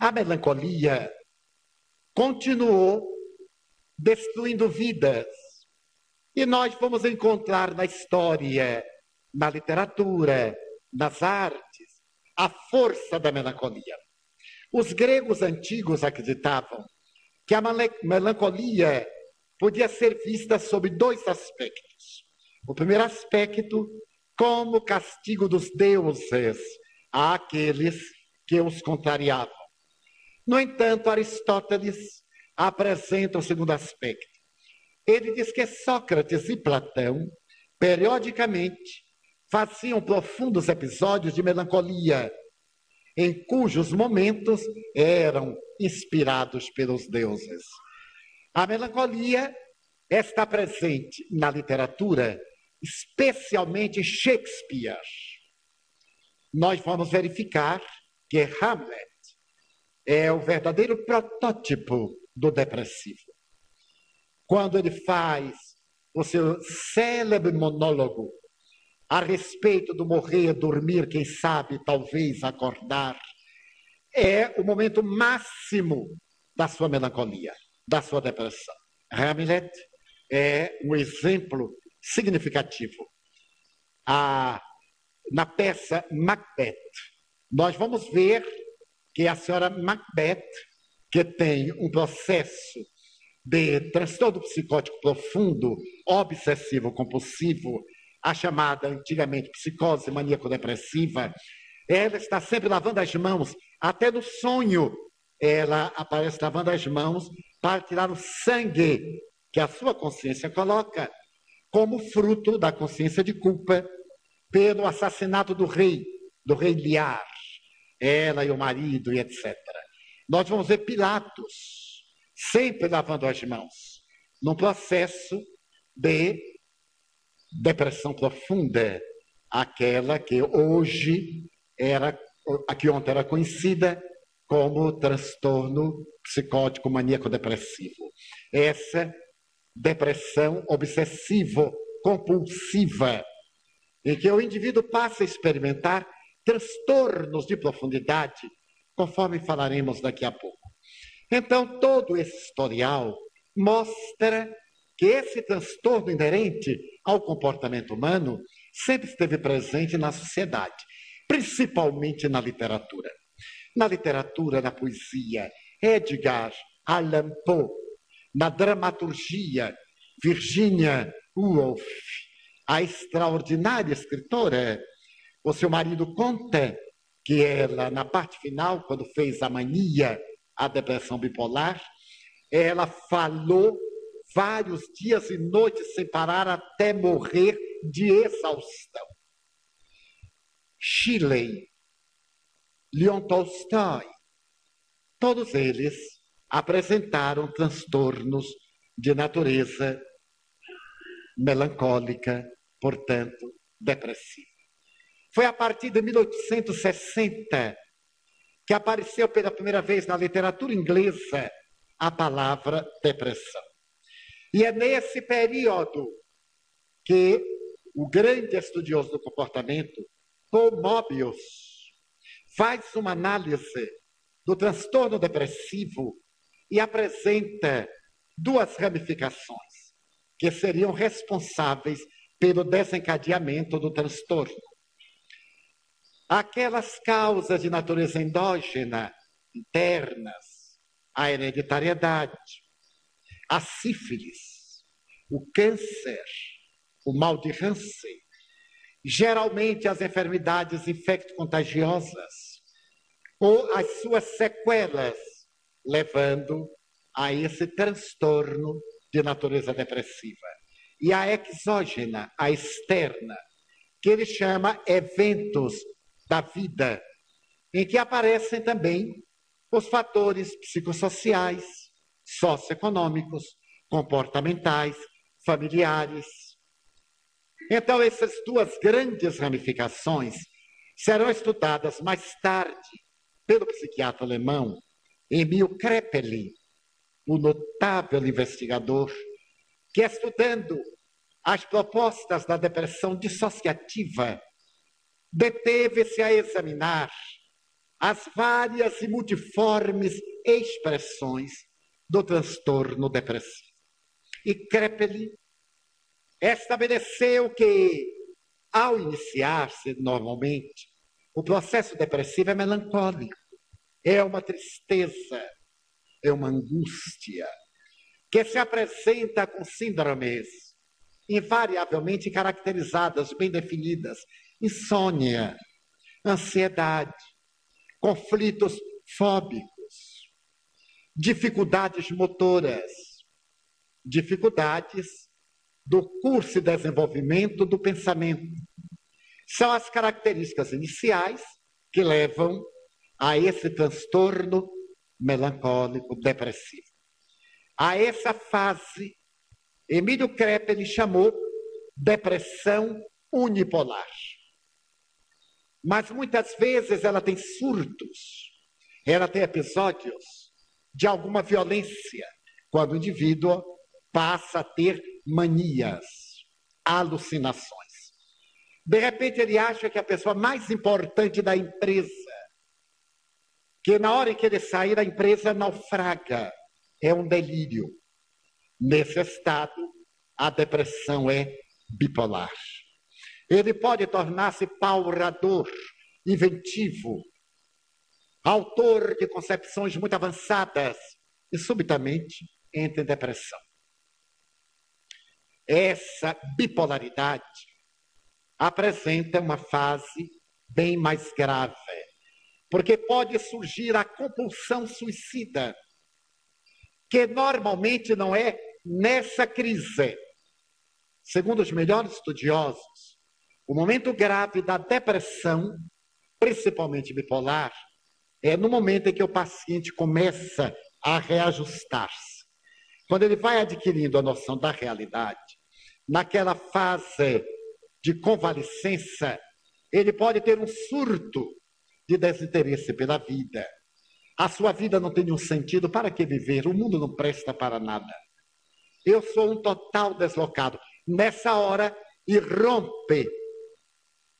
A melancolia continuou destruindo vidas. E nós vamos encontrar na história, na literatura, nas artes, a força da melancolia. Os gregos antigos acreditavam que a melancolia podia ser vista sob dois aspectos. O primeiro aspecto, como castigo dos deuses àqueles que os contrariavam. No entanto, Aristóteles apresenta o segundo aspecto. Ele diz que Sócrates e Platão, periodicamente, faziam profundos episódios de melancolia, em cujos momentos eram inspirados pelos deuses. A melancolia está presente na literatura, especialmente Shakespeare. Nós vamos verificar que Hamlet é o verdadeiro protótipo do depressivo. Quando ele faz o seu célebre monólogo a respeito do morrer, dormir, quem sabe, talvez acordar, é o momento máximo da sua melancolia, da sua depressão. Hamlet é um exemplo significativo. A, na peça Macbeth, nós vamos ver que a senhora Macbeth que tem um processo de transtorno psicótico profundo, obsessivo compulsivo, a chamada antigamente psicose maníaco-depressiva, ela está sempre lavando as mãos, até no sonho ela aparece lavando as mãos para tirar o sangue que a sua consciência coloca como fruto da consciência de culpa pelo assassinato do rei, do rei Liar, ela e o marido e etc. Nós vamos ver Pilatos sempre lavando as mãos, num processo de depressão profunda, aquela que hoje era, a que ontem era conhecida como transtorno psicótico maníaco depressivo. Essa depressão obsessivo compulsiva, em que o indivíduo passa a experimentar transtornos de profundidade conforme falaremos daqui a pouco. Então, todo esse historial mostra que esse transtorno inerente ao comportamento humano sempre esteve presente na sociedade, principalmente na literatura. Na literatura, na poesia, Edgar Allan Poe, na dramaturgia, Virginia Woolf, a extraordinária escritora, o seu marido conta que ela, na parte final, quando fez a mania, a depressão bipolar, ela falou vários dias e noites sem parar até morrer de exaustão. Shelley, Leon Tolstói, todos eles apresentaram transtornos de natureza melancólica, portanto, depressiva. Foi a partir de 1860 que apareceu pela primeira vez na literatura inglesa a palavra depressão. E é nesse período que o grande estudioso do comportamento, Paul Mobius, faz uma análise do transtorno depressivo e apresenta duas ramificações que seriam responsáveis pelo desencadeamento do transtorno aquelas causas de natureza endógena, internas, a hereditariedade, a sífilis, o câncer, o mal de Hansen, geralmente as enfermidades infecto-contagiosas ou as suas sequelas, levando a esse transtorno de natureza depressiva. E a exógena, a externa, que ele chama eventos da vida, em que aparecem também os fatores psicossociais, socioeconômicos, comportamentais, familiares. Então, essas duas grandes ramificações serão estudadas mais tarde pelo psiquiatra alemão Emil Kreppeli, o notável investigador que, estudando as propostas da depressão dissociativa, deteve-se a examinar as várias e multiformes expressões do transtorno depressivo. E Kreppel estabeleceu que, ao iniciar-se normalmente, o processo depressivo é melancólico, é uma tristeza, é uma angústia, que se apresenta com síndromes invariavelmente caracterizadas, bem definidas: insônia, ansiedade, conflitos fóbicos, dificuldades motoras, dificuldades do curso e desenvolvimento do pensamento. São as características iniciais que levam a esse transtorno melancólico depressivo. A essa fase, Emílio Kreppel chamou depressão unipolar. Mas muitas vezes ela tem surtos, ela tem episódios de alguma violência, quando o indivíduo passa a ter manias, alucinações. De repente ele acha que a pessoa mais importante da empresa, que na hora em que ele sair, a empresa naufraga, é um delírio. Nesse estado, a depressão é bipolar. Ele pode tornar-se paurador, inventivo, autor de concepções muito avançadas e subitamente entra em depressão. Essa bipolaridade apresenta uma fase bem mais grave, porque pode surgir a compulsão suicida, que normalmente não é nessa crise. Segundo os melhores estudiosos, o momento grave da depressão, principalmente bipolar, é no momento em que o paciente começa a reajustar-se. Quando ele vai adquirindo a noção da realidade, naquela fase de convalescença, ele pode ter um surto de desinteresse pela vida. A sua vida não tem nenhum sentido, para que viver? O mundo não presta para nada. Eu sou um total deslocado. Nessa hora, irrompe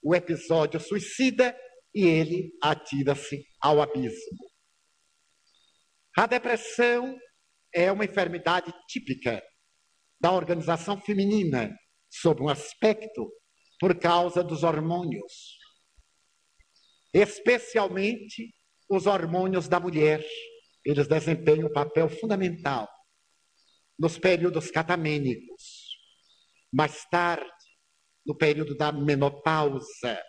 o episódio suicida e ele atira-se ao abismo. A depressão é uma enfermidade típica da organização feminina, sob um aspecto por causa dos hormônios, especialmente os hormônios da mulher. Eles desempenham um papel fundamental nos períodos catamênicos. Mais tarde, no período da menopausa.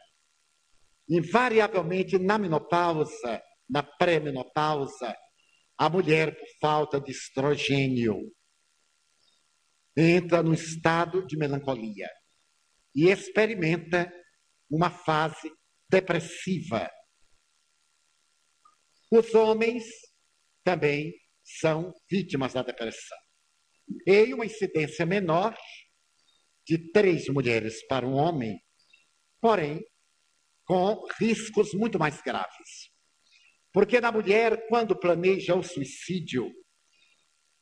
Invariavelmente, na menopausa, na pré-menopausa, a mulher, por falta de estrogênio, entra no estado de melancolia e experimenta uma fase depressiva. Os homens também são vítimas da depressão. Em uma incidência menor, de três mulheres para um homem, porém com riscos muito mais graves. Porque na mulher, quando planeja o suicídio,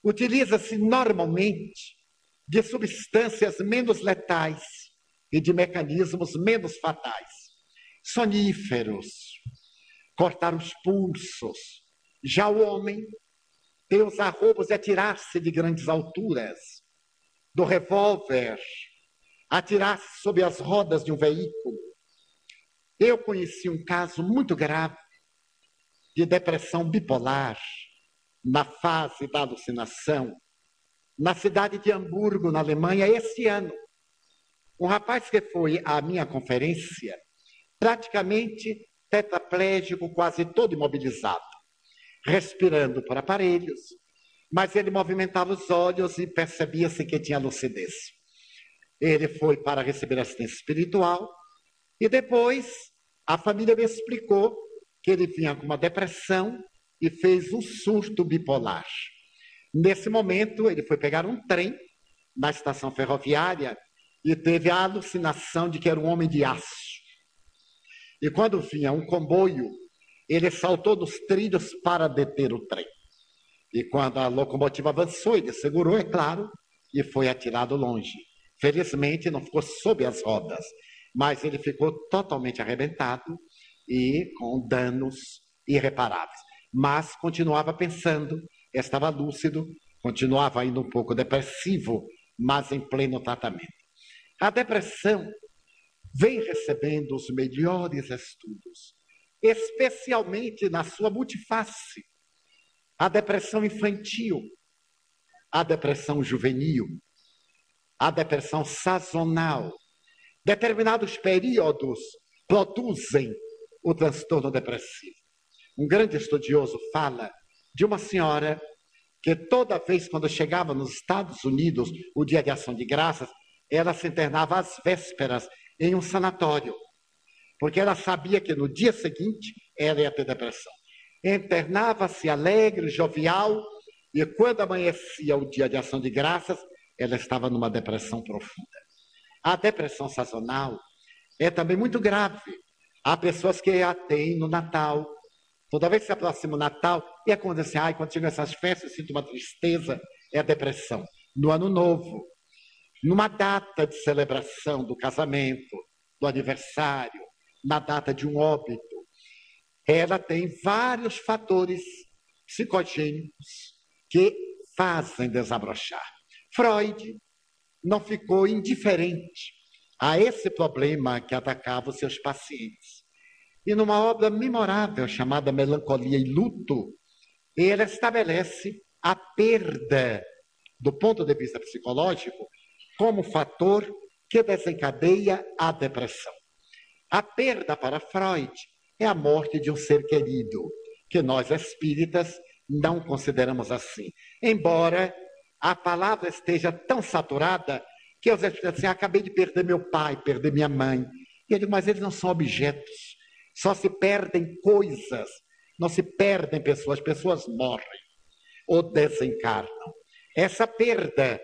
utiliza-se normalmente de substâncias menos letais e de mecanismos menos fatais. Soníferos, cortar os pulsos. Já o homem tem os arrobos e atirar-se de grandes alturas, do revólver, atirar-se sob as rodas de um veículo. Eu conheci um caso muito grave de depressão bipolar na fase da alucinação, na cidade de Hamburgo, na Alemanha, esse ano. Um rapaz que foi à minha conferência, praticamente tetraplégico, quase todo imobilizado, respirando por aparelhos, mas ele movimentava os olhos e percebia-se que tinha lucidez. Ele foi para receber assistência espiritual e depois a família me explicou que ele vinha com uma depressão e fez um surto bipolar. Nesse momento, ele foi pegar um trem na estação ferroviária e teve a alucinação de que era um homem de aço. E quando vinha um comboio, ele saltou dos trilhos para deter o trem. E quando a locomotiva avançou, ele segurou, é claro, e foi atirado longe. Felizmente não ficou sob as rodas, mas ele ficou totalmente arrebentado e com danos irreparáveis. Mas continuava pensando, estava lúcido, continuava ainda um pouco depressivo, mas em pleno tratamento. A depressão vem recebendo os melhores estudos, especialmente na sua multiface. A depressão infantil, a depressão juvenil, a depressão sazonal. Determinados períodos produzem o transtorno depressivo. Um grande estudioso fala de uma senhora que toda vez quando chegava nos Estados Unidos, o dia de ação de graças, ela se internava às vésperas em um sanatório, porque ela sabia que no dia seguinte ela ia ter depressão. Internava-se alegre, jovial, e quando amanhecia o dia de ação de graças, ela estava numa depressão profunda. A depressão sazonal é também muito grave. Há pessoas que a têm no Natal. Toda vez que se aproxima o Natal, e acontece, ai, quando chegam essas festas, eu sinto uma tristeza, é a depressão. No Ano Novo, numa data de celebração do casamento, do aniversário, na data de um óbito, ela tem vários fatores psicogênicos que fazem desabrochar. Freud não ficou indiferente a esse problema que atacava os seus pacientes. E numa obra memorável chamada Melancolia e Luto, ele estabelece a perda, do ponto de vista psicológico, como fator que desencadeia a depressão. A perda para Freud é a morte de um ser querido, que nós espíritas não consideramos assim. Embora a palavra esteja tão saturada que os espíritas assim, acabei de perder meu pai, perder minha mãe. E eu digo, mas eles não são objetos. Só se perdem coisas, não se perdem pessoas, pessoas morrem ou desencarnam. Essa perda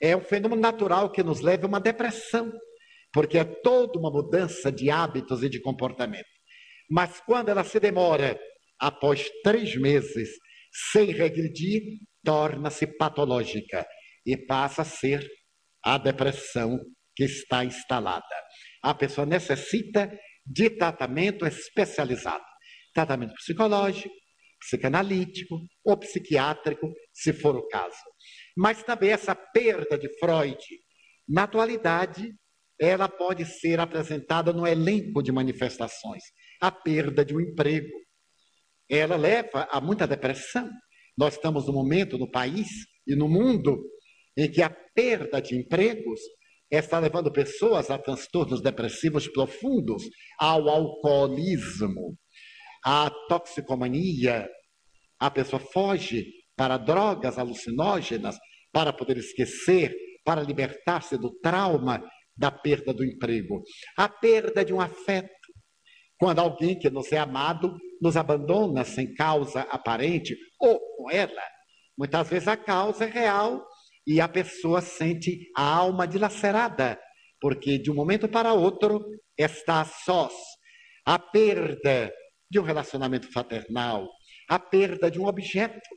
é um fenômeno natural que nos leva a uma depressão, porque é toda uma mudança de hábitos e de comportamento. Mas quando ela se demora após três meses sem regredir, torna-se patológica e passa a ser a depressão que está instalada. A pessoa necessita de tratamento especializado tratamento psicológico, psicanalítico ou psiquiátrico, se for o caso. Mas também essa perda de Freud, na atualidade, ela pode ser apresentada no elenco de manifestações. A perda de um emprego. Ela leva a muita depressão. Nós estamos no momento no país e no mundo em que a perda de empregos está levando pessoas a transtornos depressivos profundos, ao alcoolismo, à toxicomania. A pessoa foge para drogas alucinógenas para poder esquecer, para libertar-se do trauma da perda do emprego. A perda de um afeto. Quando alguém que nos é amado nos abandona sem causa aparente, ou com ela. Muitas vezes a causa é real e a pessoa sente a alma dilacerada, porque de um momento para outro está sós. A perda de um relacionamento fraternal, a perda de um objeto.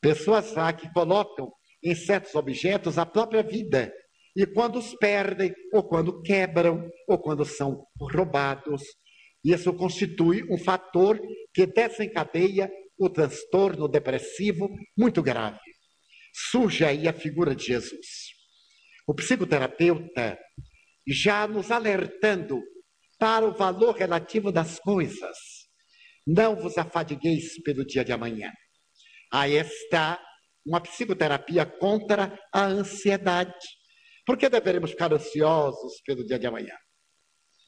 Pessoas lá que colocam em certos objetos a própria vida. E quando os perdem, ou quando quebram, ou quando são roubados, isso constitui um fator que desencadeia o transtorno depressivo muito grave. Surge aí a figura de Jesus. O psicoterapeuta já nos alertando para o valor relativo das coisas. Não vos afadigueis pelo dia de amanhã. Aí está uma psicoterapia contra a ansiedade. Por que deveremos ficar ansiosos pelo dia de amanhã?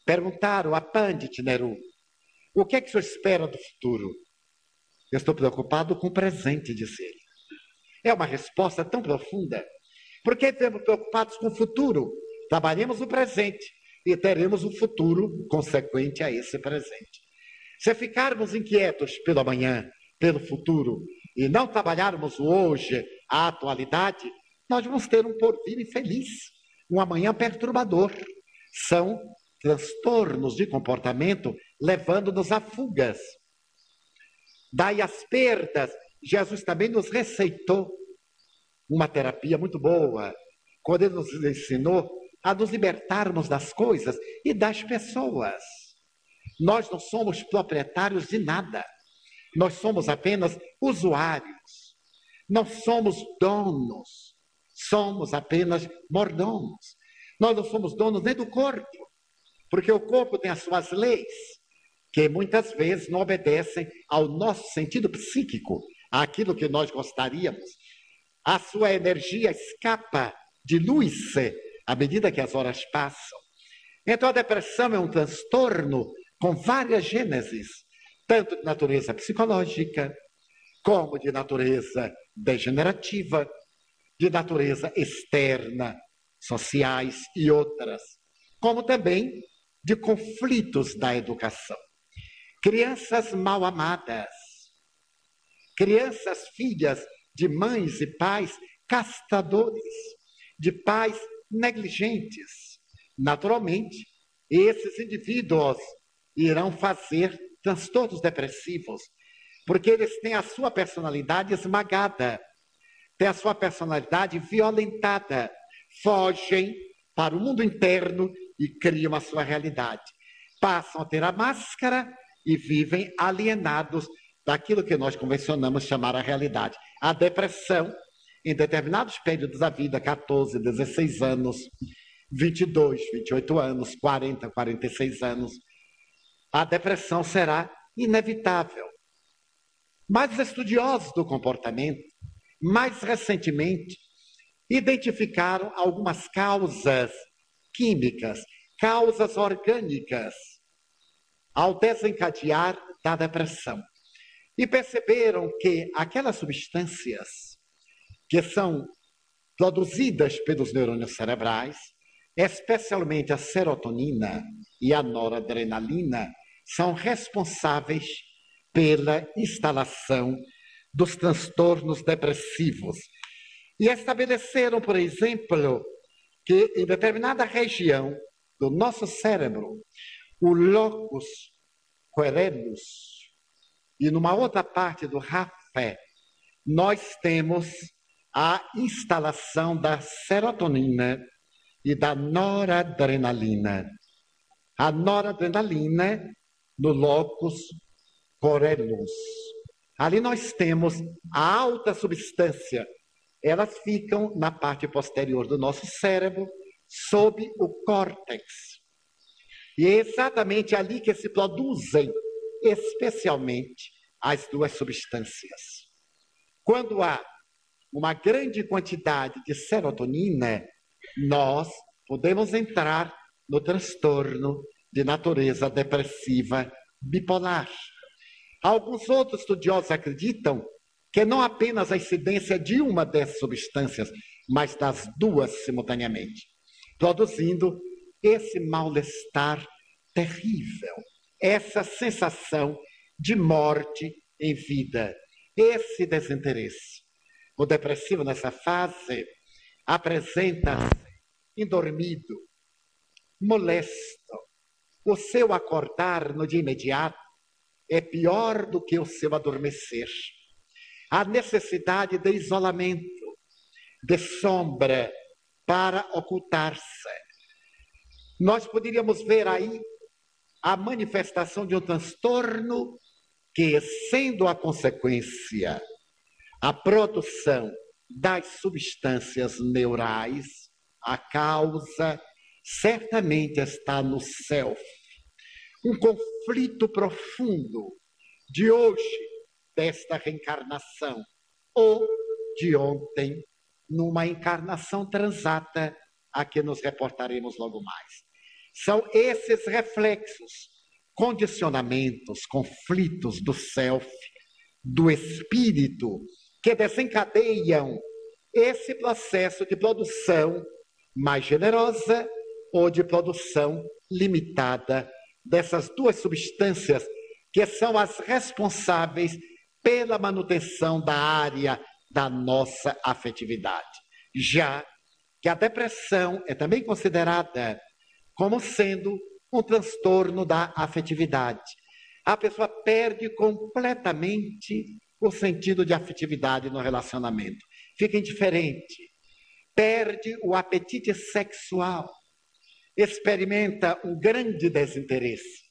Perguntaram a Pandit Neru, o que é que o senhor espera do futuro? Eu estou preocupado com o presente, disse ele. É uma resposta tão profunda. Por que estamos preocupados com o futuro? Trabalhemos no presente e teremos um futuro consequente a esse presente. Se ficarmos inquietos pelo amanhã, pelo futuro, e não trabalharmos hoje, a atualidade, nós vamos ter um porvir infeliz, um amanhã perturbador. São transtornos de comportamento levando-nos a fugas. Daí as perdas. Jesus também nos receitou uma terapia muito boa, quando ele nos ensinou a nos libertarmos das coisas e das pessoas. Nós não somos proprietários de nada. Nós somos apenas usuários. Não somos donos. Somos apenas mordomos. Nós não somos donos nem do corpo, porque o corpo tem as suas leis, que muitas vezes não obedecem ao nosso sentido psíquico, àquilo que nós gostaríamos. A sua energia escapa, dilui-se à medida que as horas passam. Então, a depressão é um transtorno com várias gêneses, tanto de natureza psicológica, como de natureza degenerativa, de natureza externa, sociais e outras, como também de conflitos da educação. Crianças mal amadas, crianças filhas de mães e pais castadores, de pais negligentes. Naturalmente, esses indivíduos irão fazer transtornos depressivos, porque eles têm a sua personalidade esmagada, têm a sua personalidade violentada, fogem para o mundo interno e criam a sua realidade. Passam a ter a máscara e vivem alienados daquilo que nós convencionamos chamar a realidade. A depressão, em determinados períodos da vida, 14, 16 anos, 22, 28 anos, 40, 46 anos, a depressão será inevitável. Mas os estudiosos do comportamento, mais recentemente, identificaram algumas causas químicas, causas orgânicas, ao desencadear da depressão. E perceberam que aquelas substâncias que são produzidas pelos neurônios cerebrais, especialmente a serotonina e a noradrenalina, são responsáveis pela instalação dos transtornos depressivos. E estabeleceram, por exemplo, que em determinada região do nosso cérebro, o locus coeruleus, e numa outra parte do rafé, nós temos a instalação da serotonina e da noradrenalina. A noradrenalina no locus coeruleus. Ali nós temos a alta substância. Elas ficam na parte posterior do nosso cérebro, sob o córtex. E é exatamente ali que se produzem, especialmente, as duas substâncias. Quando há uma grande quantidade de serotonina, nós podemos entrar no transtorno de natureza depressiva bipolar. Alguns outros estudiosos acreditam que não apenas a incidência de uma dessas substâncias, mas das duas simultaneamente, produzindo esse mal-estar terrível, essa sensação de morte em vida, esse desinteresse. O depressivo nessa fase apresenta-se indormido, molesto, o seu acordar no dia imediato é pior do que o seu adormecer. A necessidade de isolamento, de sombra para ocultar-se. Nós poderíamos ver aí a manifestação de um transtorno que, sendo a consequência a produção das substâncias neurais, a causa certamente está no self, um conflito profundo de hoje, desta reencarnação, ou de ontem, numa encarnação transata a que nos reportaremos logo mais. São esses reflexos, condicionamentos, conflitos do self, do espírito, que desencadeiam esse processo de produção mais generosa ou de produção limitada dessas duas substâncias que são as responsáveis pela manutenção da área da nossa afetividade. Já que a depressão é também considerada como sendo um transtorno da afetividade. A pessoa perde completamente o sentido de afetividade no relacionamento. Fica indiferente, perde o apetite sexual, experimenta um grande desinteresse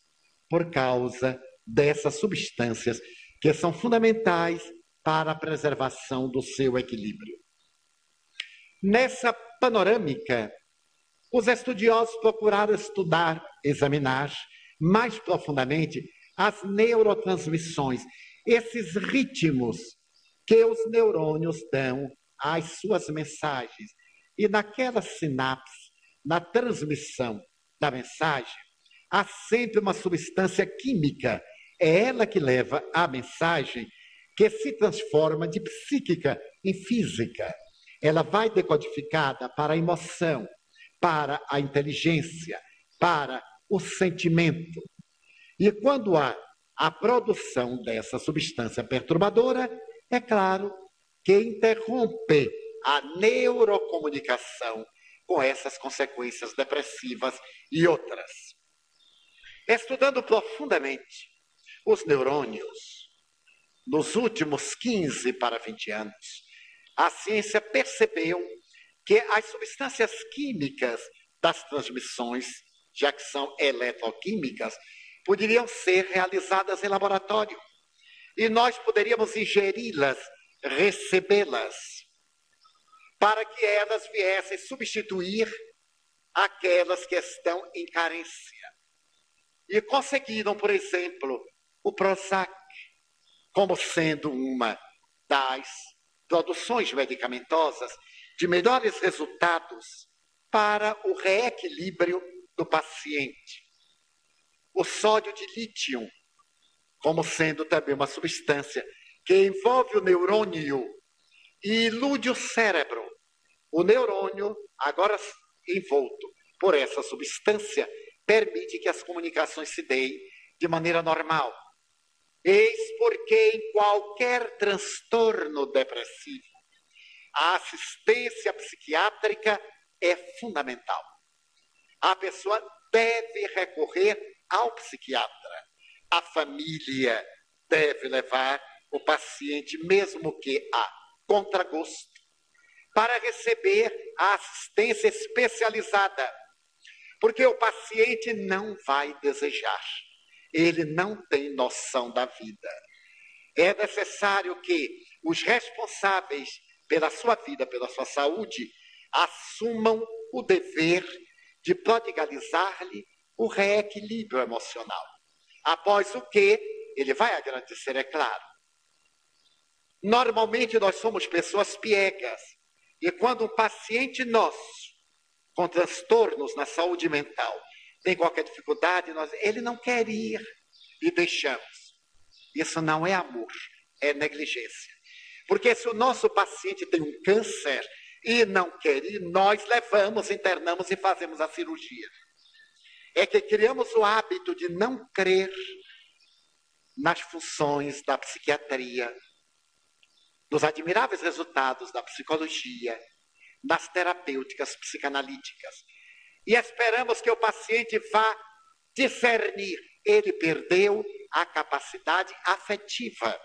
por causa dessas substâncias que são fundamentais para a preservação do seu equilíbrio. Nessa panorâmica, os estudiosos procuraram estudar, examinar mais profundamente as neurotransmissões, esses ritmos que os neurônios dão às suas mensagens. E naquela sinapse, na transmissão da mensagem, há sempre uma substância química. É ela que leva a mensagem que se transforma de psíquica em física. Ela vai decodificada para a emoção, para a inteligência, para o sentimento. E quando há a produção dessa substância perturbadora, é claro que interrompe a neurocomunicação com essas consequências depressivas e outras. Estudando profundamente os neurônios, nos últimos 15 para 20 anos, a ciência percebeu que as substâncias químicas das transmissões, já que são eletroquímicas, poderiam ser realizadas em laboratório. E nós poderíamos ingeri-las, recebê-las, para que elas viessem substituir aquelas que estão em carência. E conseguiram, por exemplo, o Prozac como sendo uma das produções medicamentosas de melhores resultados para o reequilíbrio do paciente. O sódio de lítio, como sendo também uma substância que envolve o neurônio e ilude o cérebro. O neurônio, agora envolto por essa substância, permite que as comunicações se deem de maneira normal. Eis porque em qualquer transtorno depressivo, a assistência psiquiátrica é fundamental. A pessoa deve recorrer ao psiquiatra. A família deve levar o paciente, mesmo que a contragosto, para receber a assistência especializada. Porque o paciente não vai desejar, ele não tem noção da vida. É necessário que os responsáveis pela sua vida, pela sua saúde, assumam o dever de prodigalizar-lhe o reequilíbrio emocional. Após o que, ele vai agradecer, é claro. Normalmente nós somos pessoas piegas. E quando um paciente nosso, com transtornos na saúde mental, tem qualquer dificuldade, nós, ele não quer ir e deixamos. Isso não é amor, é negligência. Porque se o nosso paciente tem um câncer e não quer ir, nós levamos, internamos e fazemos a cirurgia. É que criamos o hábito de não crer nas funções da psiquiatria, nos admiráveis resultados da psicologia, nas terapêuticas psicanalíticas. E esperamos que o paciente vá discernir. Ele perdeu a capacidade afetiva.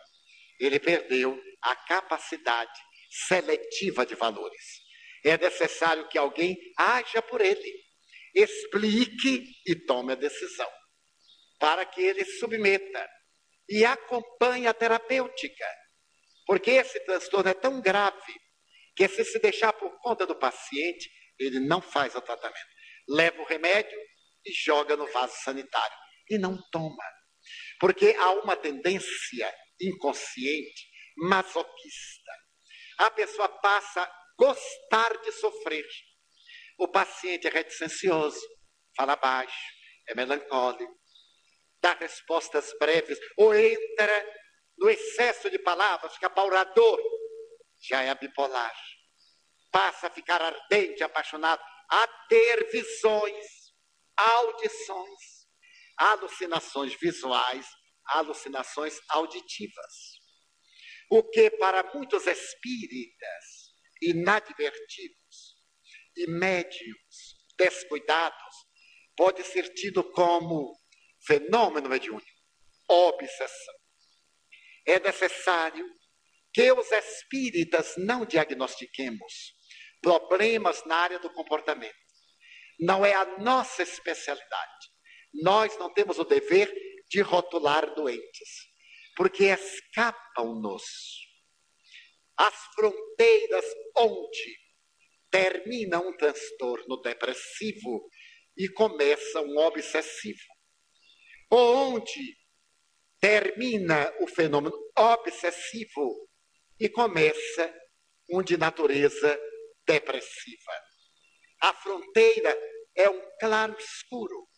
Ele perdeu a capacidade seletiva de valores. É necessário que alguém haja por ele, explique e tome a decisão, para que ele submeta e acompanhe a terapêutica. Porque esse transtorno é tão grave que, se se deixar por conta do paciente, ele não faz o tratamento. Leva o remédio e joga no vaso sanitário. E não toma. Porque há uma tendência inconsciente masoquista. A pessoa passa a gostar de sofrer. O paciente é reticencioso, fala baixo, é melancólico, dá respostas breves, ou entra no excesso de palavras, fica paurador, já é bipolar. Passa a ficar ardente, apaixonado, a ter visões, audições, alucinações visuais, alucinações auditivas. O que para muitos espíritas inadvertidos e médios descuidados pode ser tido como fenômeno mediúnico, obsessão. É necessário que os espíritas não diagnostiquemos problemas na área do comportamento. Não é a nossa especialidade. Nós não temos o dever de rotular doentes. porque escapam-nos as fronteiras onde termina um transtorno depressivo e começa um obsessivo. Onde termina o fenômeno obsessivo e começa um de natureza depressiva. A fronteira é um claro escuro,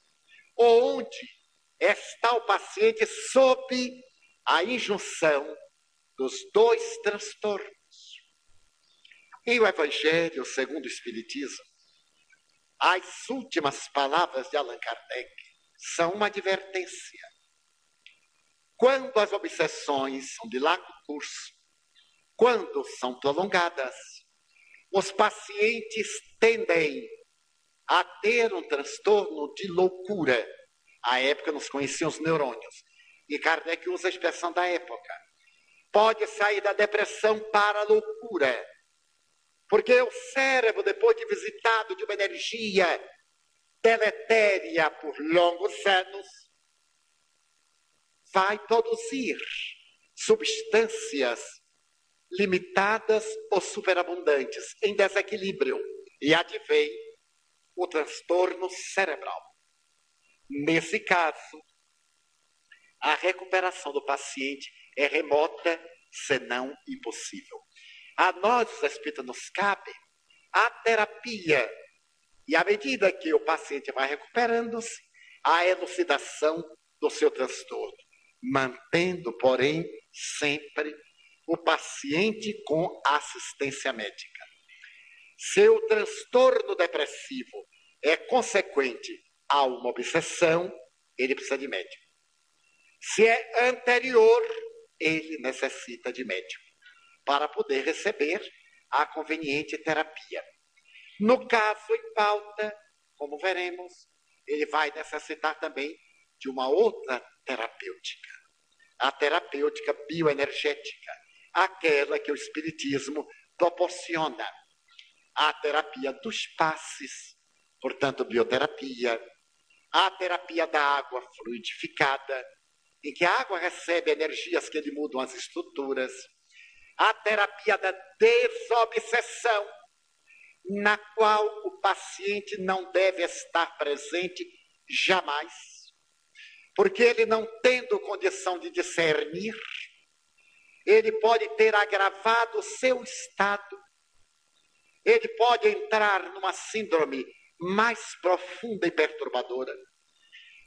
onde está o paciente sob a injunção dos dois transtornos. Em o Evangelho segundo o Espiritismo, as últimas palavras de Allan Kardec são uma advertência. Quando as obsessões são de largo curso, quando são prolongadas, os pacientes tendem a ter um transtorno de loucura. À época nos conheciam os neurônios. E Kardec usa a expressão da época. Pode sair da depressão para a loucura. Porque o cérebro, depois de visitado de uma energia deletéria por longos anos, vai produzir substâncias limitadas ou superabundantes, em desequilíbrio. E advém o transtorno cerebral. Nesse caso, a recuperação do paciente é remota, senão impossível. A nós, os espíritos, nos cabe a terapia. E à medida que o paciente vai recuperando-se, a elucidação do seu transtorno, mantendo, porém, sempre o paciente com assistência médica. Se o transtorno depressivo é consequente a uma obsessão, ele precisa de médico. Se é anterior, ele necessita de médico para poder receber a conveniente terapia. No caso em pauta, como veremos, ele vai necessitar também de uma outra terapêutica, a terapêutica bioenergética, aquela que o Espiritismo proporciona. A terapia dos passes, portanto, bioterapia, a terapia da água fluidificada, em que a água recebe energias que lhe mudam as estruturas, a terapia da desobsessão, na qual o paciente não deve estar presente jamais, porque ele não tendo condição de discernir, ele pode ter agravado o seu estado, ele pode entrar numa síndrome mais profunda e perturbadora.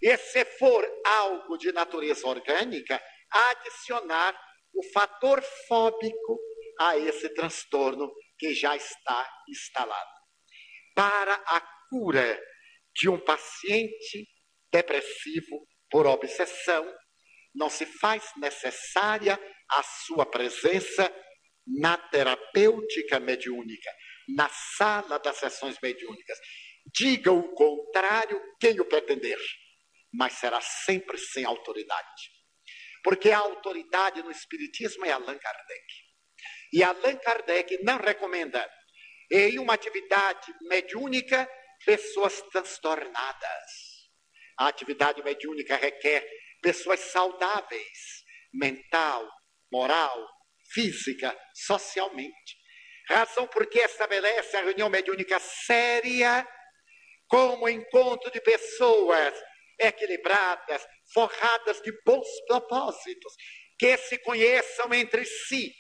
E se for algo de natureza orgânica, adicionar o fator fóbico a esse transtorno que já está instalado. Para a cura de um paciente depressivo por obsessão, não se faz necessária a sua presença na terapêutica mediúnica, na sala das sessões mediúnicas. Diga o contrário quem o pretender, mas será sempre sem autoridade. Porque a autoridade no Espiritismo é Allan Kardec. E Allan Kardec não recomenda em uma atividade mediúnica pessoas transtornadas. A atividade mediúnica requer pessoas saudáveis, mental, moral, física, socialmente. Razão porque estabelece a reunião mediúnica séria como encontro de pessoas equilibradas, forradas de bons propósitos, que se conheçam entre si.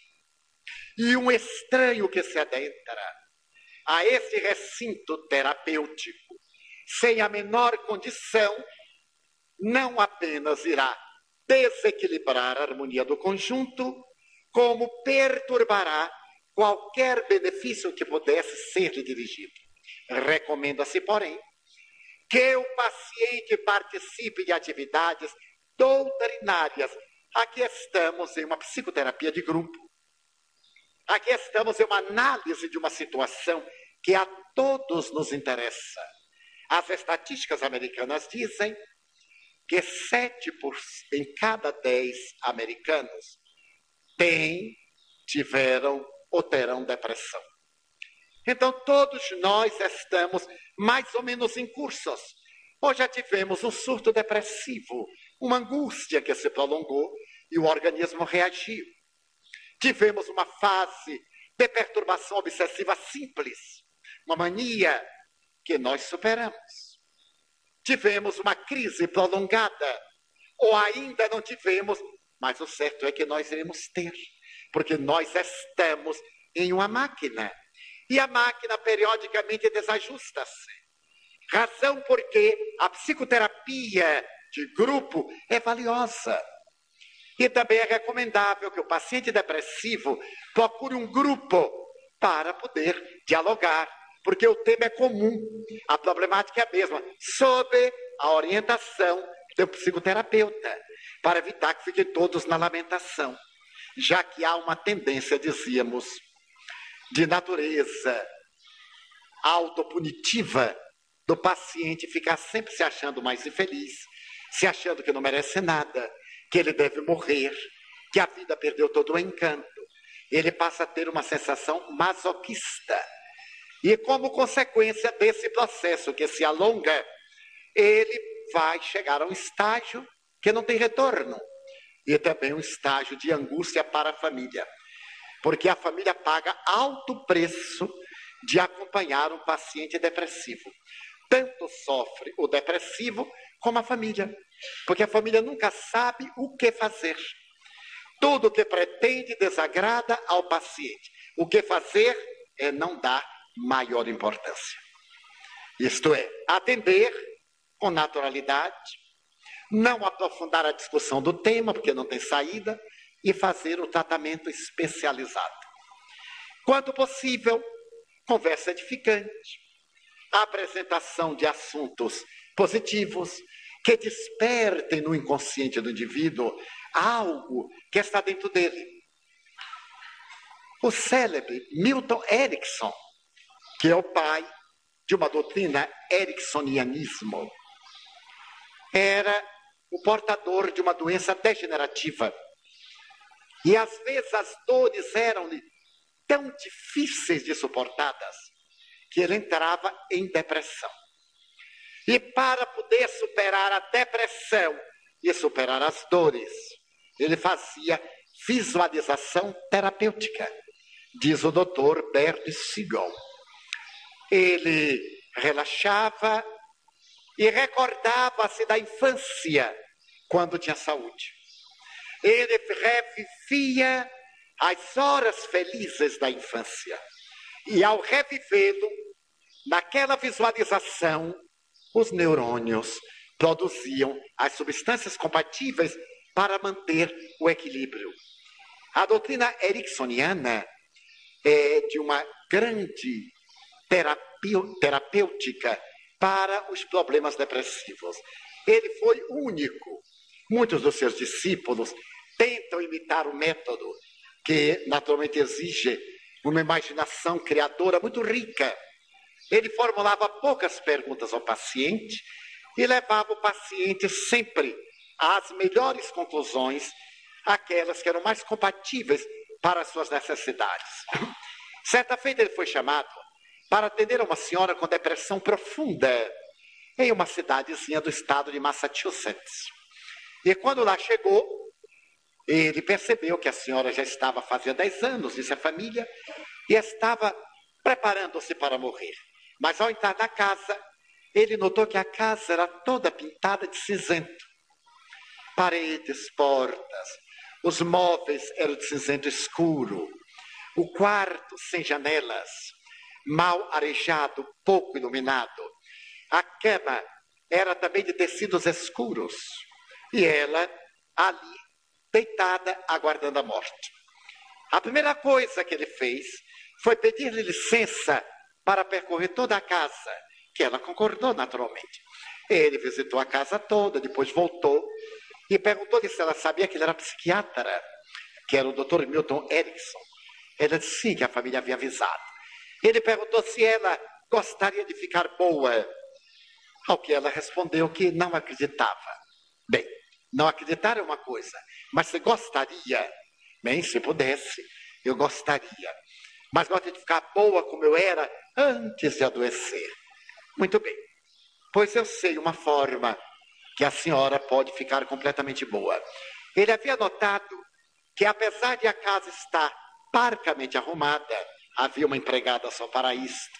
E um estranho que se adentra a esse recinto terapêutico, sem a menor condição, não apenas irá desequilibrar a harmonia do conjunto, como perturbará qualquer benefício que pudesse ser-lhe dirigido. Recomenda-se, porém, que o paciente participe de atividades doutrinárias. Aqui estamos em uma psicoterapia de grupo. Aqui estamos em uma análise de uma situação que a todos nos interessa. As estatísticas americanas dizem que sete por, em cada dez americanos têm, tiveram ou terão depressão. Então, todos nós estamos mais ou menos em cursos. Ou já tivemos um surto depressivo, uma angústia que se prolongou e o organismo reagiu. Tivemos uma fase de perturbação obsessiva simples, uma mania que nós superamos. Tivemos uma crise prolongada, ou ainda não tivemos, mas o certo é que nós iremos ter, porque nós estamos em uma máquina. E a máquina periodicamente desajusta-se. Razão porque a psicoterapia de grupo é valiosa. E também é recomendável que o paciente depressivo procure um grupo para poder dialogar, porque o tema é comum, a problemática é a mesma, sob a orientação do psicoterapeuta, para evitar que fiquem todos na lamentação, já que há uma tendência, dizíamos, de natureza autopunitiva do paciente ficar sempre se achando mais infeliz, se achando que não merece nada, que ele deve morrer, que a vida perdeu todo o encanto. Ele passa a ter uma sensação masoquista. E como consequência desse processo que se alonga, ele vai chegar a um estágio que não tem retorno. E também um estágio de angústia para a família. Porque a família paga alto preço de acompanhar um paciente depressivo. Tanto sofre o depressivo como a família. Porque a família nunca sabe o que fazer. Tudo o que pretende desagrada ao paciente. O que fazer é não dar maior importância. Isto é, atender com naturalidade, não aprofundar a discussão do tema, porque não tem saída, e fazer o tratamento especializado. Quanto possível, conversa edificante, apresentação de assuntos positivos, que despertem no inconsciente do indivíduo algo que está dentro dele. O célebre Milton Erickson, que é o pai de uma doutrina ericksonianismo, era o portador de uma doença degenerativa. E às vezes as dores eram-lhe tão difíceis de suportadas que ele entrava em depressão. E para poder superar a depressão e superar as dores, ele fazia visualização terapêutica, diz o doutor Bert Siegel. Ele relaxava e recordava-se da infância, quando tinha saúde. Ele revivia as horas felizes da infância. E ao revivê-lo, naquela visualização, os neurônios produziam as substâncias compatíveis para manter o equilíbrio. A doutrina ericksoniana é de uma grande terapêutica para os problemas depressivos. Ele foi único. Muitos dos seus discípulos tentam imitar o método, que naturalmente exige uma imaginação criadora muito rica ele formulava poucas perguntas ao paciente e levava o paciente sempre às melhores conclusões, aquelas que eram mais compatíveis para as suas necessidades. Certa feita ele foi chamado para atender uma senhora com depressão profunda em uma cidadezinha do estado de Massachusetts. E quando lá chegou, ele percebeu que a senhora já estava fazia 10 anos, disse a família, e estava preparando-se para morrer. Mas ao entrar na casa, ele notou que a casa era toda pintada de cinzento. Paredes, portas, os móveis eram de cinzento escuro. O quarto sem janelas, mal arejado, pouco iluminado. A cama era também de tecidos escuros. E ela ali, deitada, aguardando a morte. A primeira coisa que ele fez foi pedir-lhe licença para percorrer toda a casa, que ela concordou naturalmente. Ele visitou a casa toda, depois voltou e perguntou-lhe se ela sabia que ele era psiquiatra, que era o Dr. Milton Erickson. Ela disse sim, que a família havia avisado. Ele perguntou se ela gostaria de ficar boa, ao que ela respondeu que não acreditava. Bem, não acreditar é uma coisa, mas se gostaria, bem, se pudesse, eu gostaria. Mas gostaria de ficar boa como eu era antes de adoecer. Muito bem, pois eu sei uma forma que a senhora pode ficar completamente boa. Ele havia notado que, apesar de a casa estar parcamente arrumada, havia uma empregada só para isto,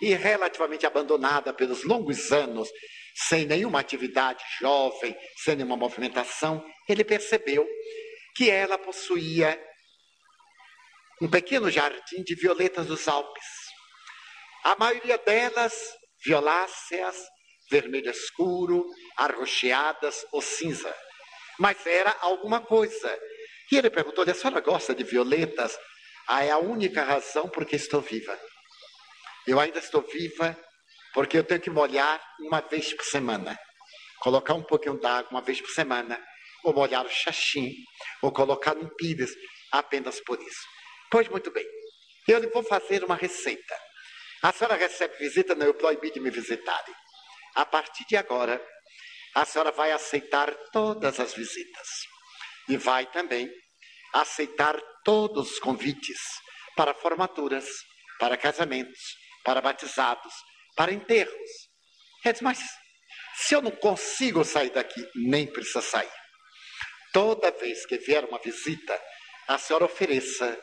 e relativamente abandonada pelos longos anos, sem nenhuma atividade jovem, sem nenhuma movimentação, ele percebeu que ela possuía um pequeno jardim de violetas dos Alpes. A maioria delas violáceas, vermelho escuro, arroxeadas ou cinza. Mas era alguma coisa. E ele perguntou: a senhora gosta de violetas? Ah, é a única razão porque estou viva. Eu ainda estou viva porque eu tenho que molhar uma vez por semana. Colocar um pouquinho d'água uma vez por semana. Ou molhar o xaxim. Ou colocar no pires apenas por isso. Pois muito bem. Eu lhe vou fazer uma receita. A senhora recebe visita? Não, eu proibi de me visitarem. A partir de agora, a senhora vai aceitar todas as visitas. E vai também aceitar todos os convites para formaturas, para casamentos, para batizados, para enterros. É, mas se eu não consigo sair daqui, nem precisa sair. Toda vez que vier uma visita, a senhora ofereça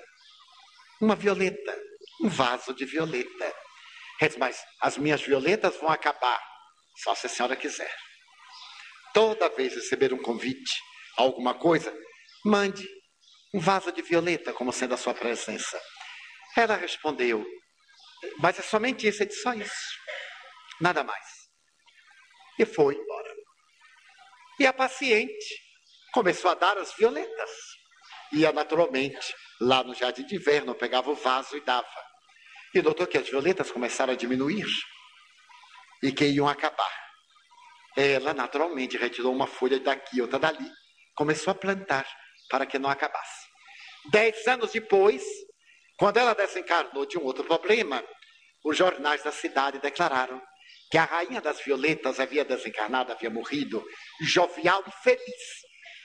uma violeta, um vaso de violeta. É, mas as minhas violetas vão acabar, só se a senhora quiser. Toda vez receber um convite, alguma coisa, mande um vaso de violeta como sendo a sua presença. Ela respondeu: Mas é somente isso, é só isso, nada mais. E foi embora. E a paciente começou a dar as violetas. Ia naturalmente lá no jardim de inverno, pegava o vaso e dava. E notou que as violetas começaram a diminuir e que iam acabar. Ela naturalmente retirou uma folha daqui, outra dali, começou a plantar para que não acabasse. Dez anos depois, quando ela desencarnou de um outro problema, os jornais da cidade declararam que a rainha das violetas havia desencarnado, havia morrido, jovial e feliz,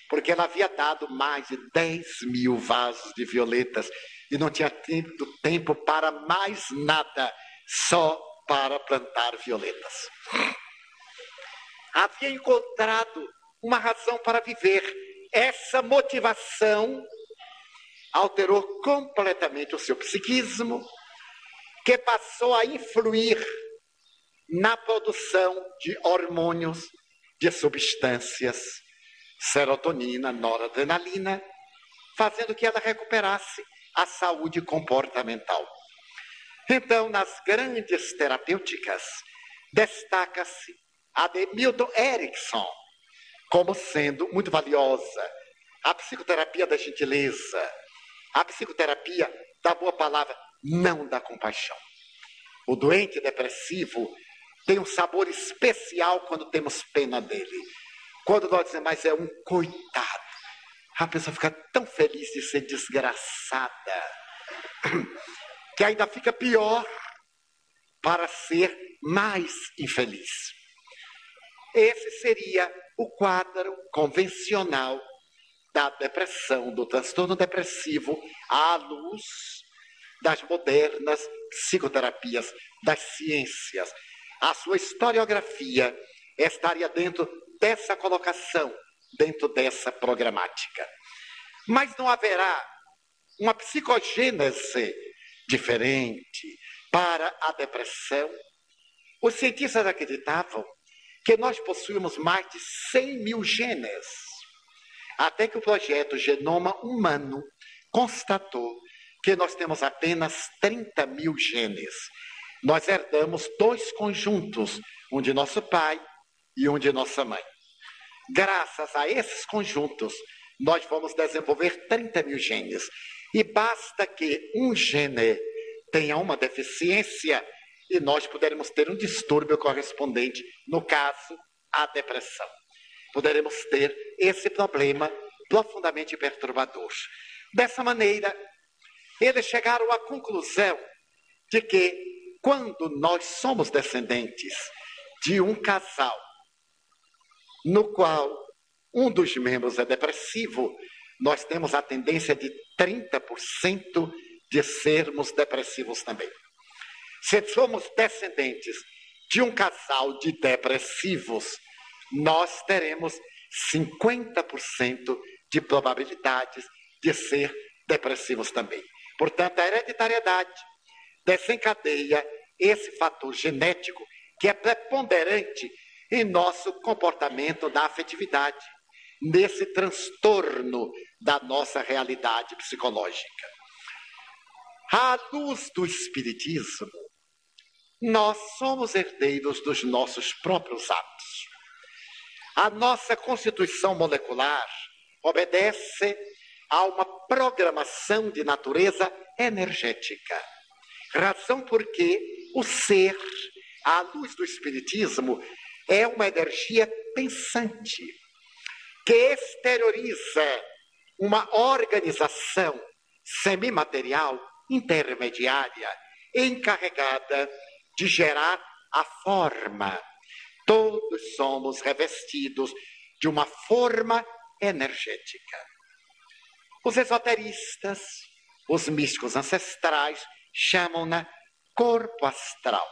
porque ela havia dado mais de 10 mil vasos de violetas e não tinha tido tempo para mais nada, só para plantar violetas. Havia encontrado uma razão para viver essa motivação alterou completamente o seu psiquismo, que passou a influir na produção de hormônios, de substâncias, serotonina, noradrenalina, fazendo que ela recuperasse a saúde comportamental. Então, nas grandes terapêuticas, destaca-se a de Milton Erickson, como sendo muito valiosa. A psicoterapia da gentileza, a psicoterapia da boa palavra, não da compaixão. O doente depressivo tem um sabor especial quando temos pena dele. Quando nós dizemos, mas é um coitado. A pessoa fica tão feliz de ser desgraçada, que ainda fica pior para ser mais infeliz. Esse seria o quadro convencional da depressão, do transtorno depressivo, à luz das modernas psicoterapias, das ciências. A sua historiografia estaria dentro dessa colocação, dentro dessa programática. Mas não haverá uma psicogênese diferente para a depressão. Os cientistas acreditavam que nós possuímos mais de 100 mil genes, até que o projeto Genoma Humano constatou que nós temos apenas 30 mil genes. Nós herdamos dois conjuntos, um de nosso pai e um de nossa mãe. Graças a esses conjuntos, nós vamos desenvolver 30 mil genes. E basta que um gene tenha uma deficiência e nós poderemos ter um distúrbio correspondente, no caso, a depressão. Poderemos ter esse problema profundamente perturbador. Dessa maneira, eles chegaram à conclusão de que quando nós somos descendentes de um casal no qual um dos membros é depressivo, nós temos a tendência de 30% de sermos depressivos também. Se somos descendentes de um casal de depressivos, nós teremos 50% de probabilidades de ser depressivos também. Portanto, a hereditariedade desencadeia esse fator genético que é preponderante em nosso comportamento da afetividade, nesse transtorno da nossa realidade psicológica. À luz do Espiritismo, nós somos herdeiros dos nossos próprios atos. A nossa constituição molecular obedece a uma programação de natureza energética. Razão porque o ser, à luz do Espiritismo, é uma energia pensante, que exterioriza uma organização semimaterial intermediária encarregada de gerar a forma. Todos somos revestidos de uma forma energética. Os esoteristas, os místicos ancestrais, chamam-na corpo astral.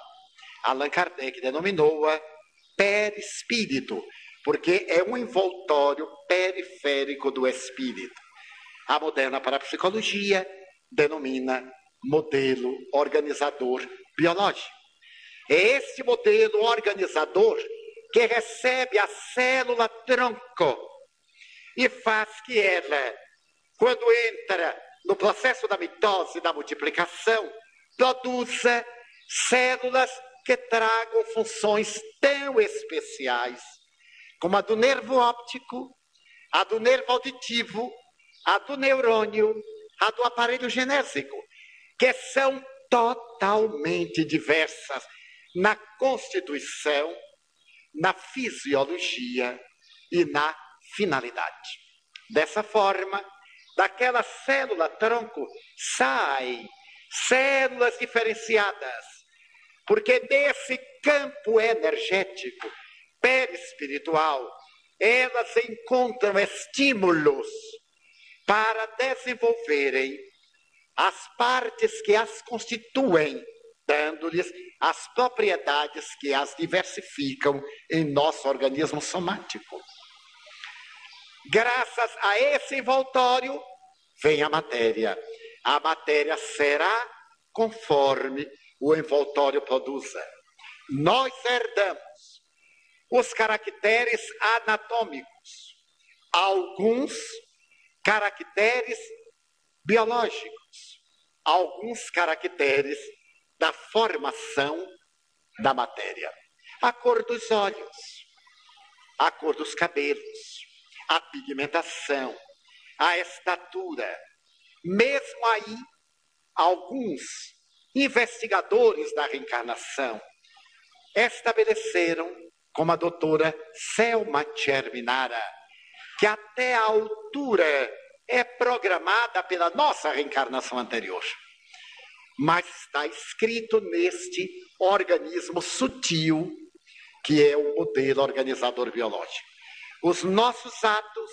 Allan Kardec denominou-a perispírito, porque é um envoltório periférico do espírito. A moderna parapsicologia denomina modelo organizador biológico. É esse modelo organizador que recebe a célula tronco e faz que ela, quando entra no processo da mitose, da multiplicação, produza células que tragam funções tão especiais como a do nervo óptico, a do nervo auditivo, a do neurônio, a do aparelho genésico, que são totalmente diversas na constituição, na fisiologia e na finalidade. Dessa forma, daquela célula tronco saem células diferenciadas, porque nesse campo energético perispiritual, elas encontram estímulos para desenvolverem as partes que as constituem, dando-lhes as propriedades que as diversificam em nosso organismo somático. Graças a esse envoltório, vem a matéria. A matéria será conforme o envoltório produza. Nós herdamos os caracteres anatômicos, alguns caracteres biológicos, alguns caracteres da formação da matéria. A cor dos olhos, a cor dos cabelos, a pigmentação, a estatura. Mesmo aí, alguns investigadores da reencarnação estabeleceram, como a doutora Selma Terminara, que até a altura é programada pela nossa reencarnação anterior. Mas está escrito neste organismo sutil, que é o modelo organizador biológico. Os nossos atos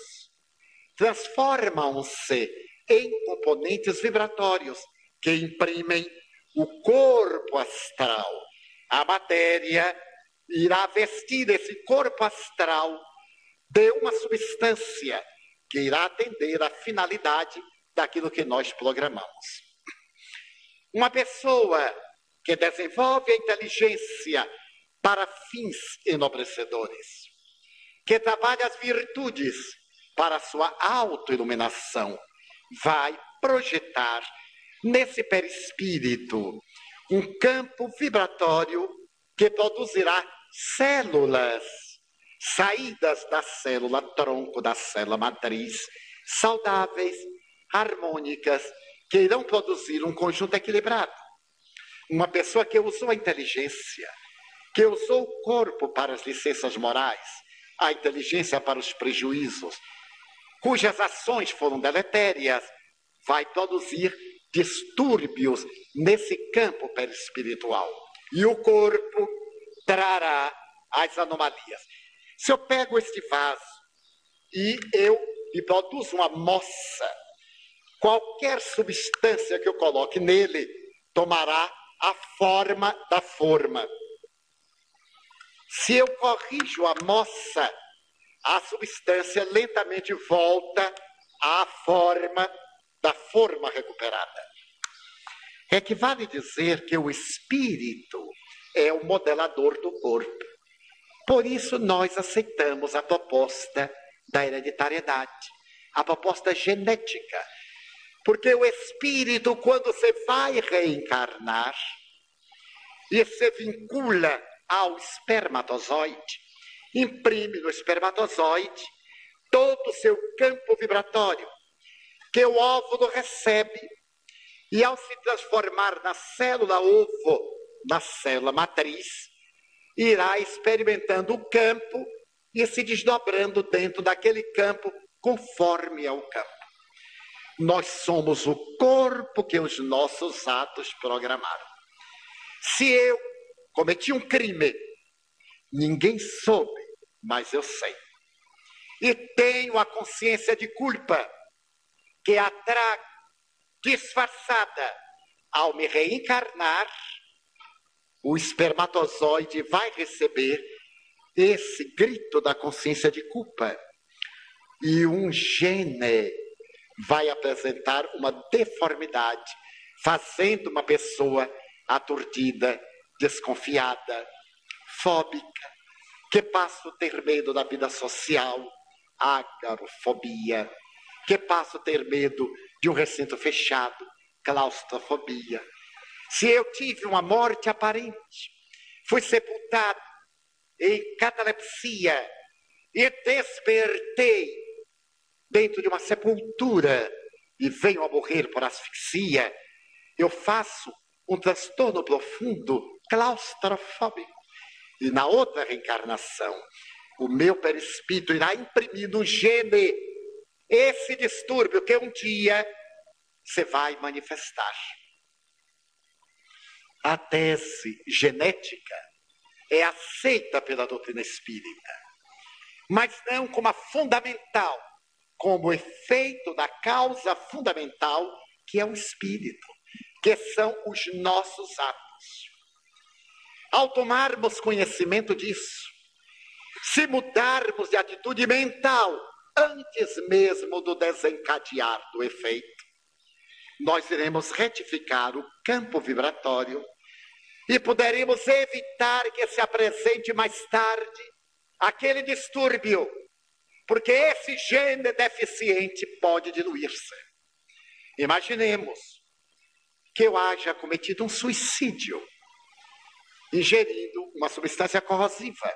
transformam-se em componentes vibratórios que imprimem o corpo astral. A matéria irá vestir esse corpo astral de uma substância que irá atender à finalidade daquilo que nós programamos. Uma pessoa que desenvolve a inteligência para fins enobrecedores, que trabalha as virtudes para sua autoiluminação, vai projetar nesse perispírito um campo vibratório que produzirá células saídas da célula tronco, da célula matriz, saudáveis, harmônicas, que irão produzir um conjunto equilibrado. Uma pessoa que usou a inteligência, que usou o corpo para as licenças morais, a inteligência para os prejuízos, cujas ações foram deletérias, vai produzir distúrbios nesse campo perispiritual. E o corpo trará as anomalias. Se eu pego este vaso e eu lhe produzo uma moça, qualquer substância que eu coloque nele tomará a forma da forma. Se eu corrijo a moça, a substância lentamente volta à forma da forma recuperada. É que vale dizer que o espírito é o modelador do corpo. Por isso, nós aceitamos a proposta da hereditariedade, a proposta genética. Porque o espírito, quando você vai reencarnar e se vincula ao espermatozoide, imprime no espermatozoide todo o seu campo vibratório, que o óvulo recebe, e ao se transformar na célula ovo, na célula matriz, irá experimentando o campo e se desdobrando dentro daquele campo conforme ao campo. Nós somos o corpo que os nossos atos programaram. Se eu cometi um crime, ninguém soube, mas eu sei. E tenho a consciência de culpa que a trago disfarçada ao me reencarnar o espermatozoide vai receber esse grito da consciência de culpa. E um gene vai apresentar uma deformidade, fazendo uma pessoa aturdida, desconfiada, fóbica, que passa a ter medo da vida social, agarofobia, que passa a ter medo de um recinto fechado, claustrofobia, se eu tive uma morte aparente, fui sepultado em catalepsia e despertei dentro de uma sepultura e venho a morrer por asfixia, eu faço um transtorno profundo, claustrofóbico. E na outra reencarnação, o meu perispírito irá imprimir no gene esse distúrbio que um dia você vai manifestar a tese genética é aceita pela doutrina espírita, mas não como a fundamental, como efeito da causa fundamental, que é o espírito, que são os nossos atos. Ao tomarmos conhecimento disso, se mudarmos de atitude mental antes mesmo do desencadear do efeito, nós iremos retificar o campo vibratório e poderemos evitar que se apresente mais tarde aquele distúrbio, porque esse gene deficiente pode diluir-se. Imaginemos que eu haja cometido um suicídio, ingerindo uma substância corrosiva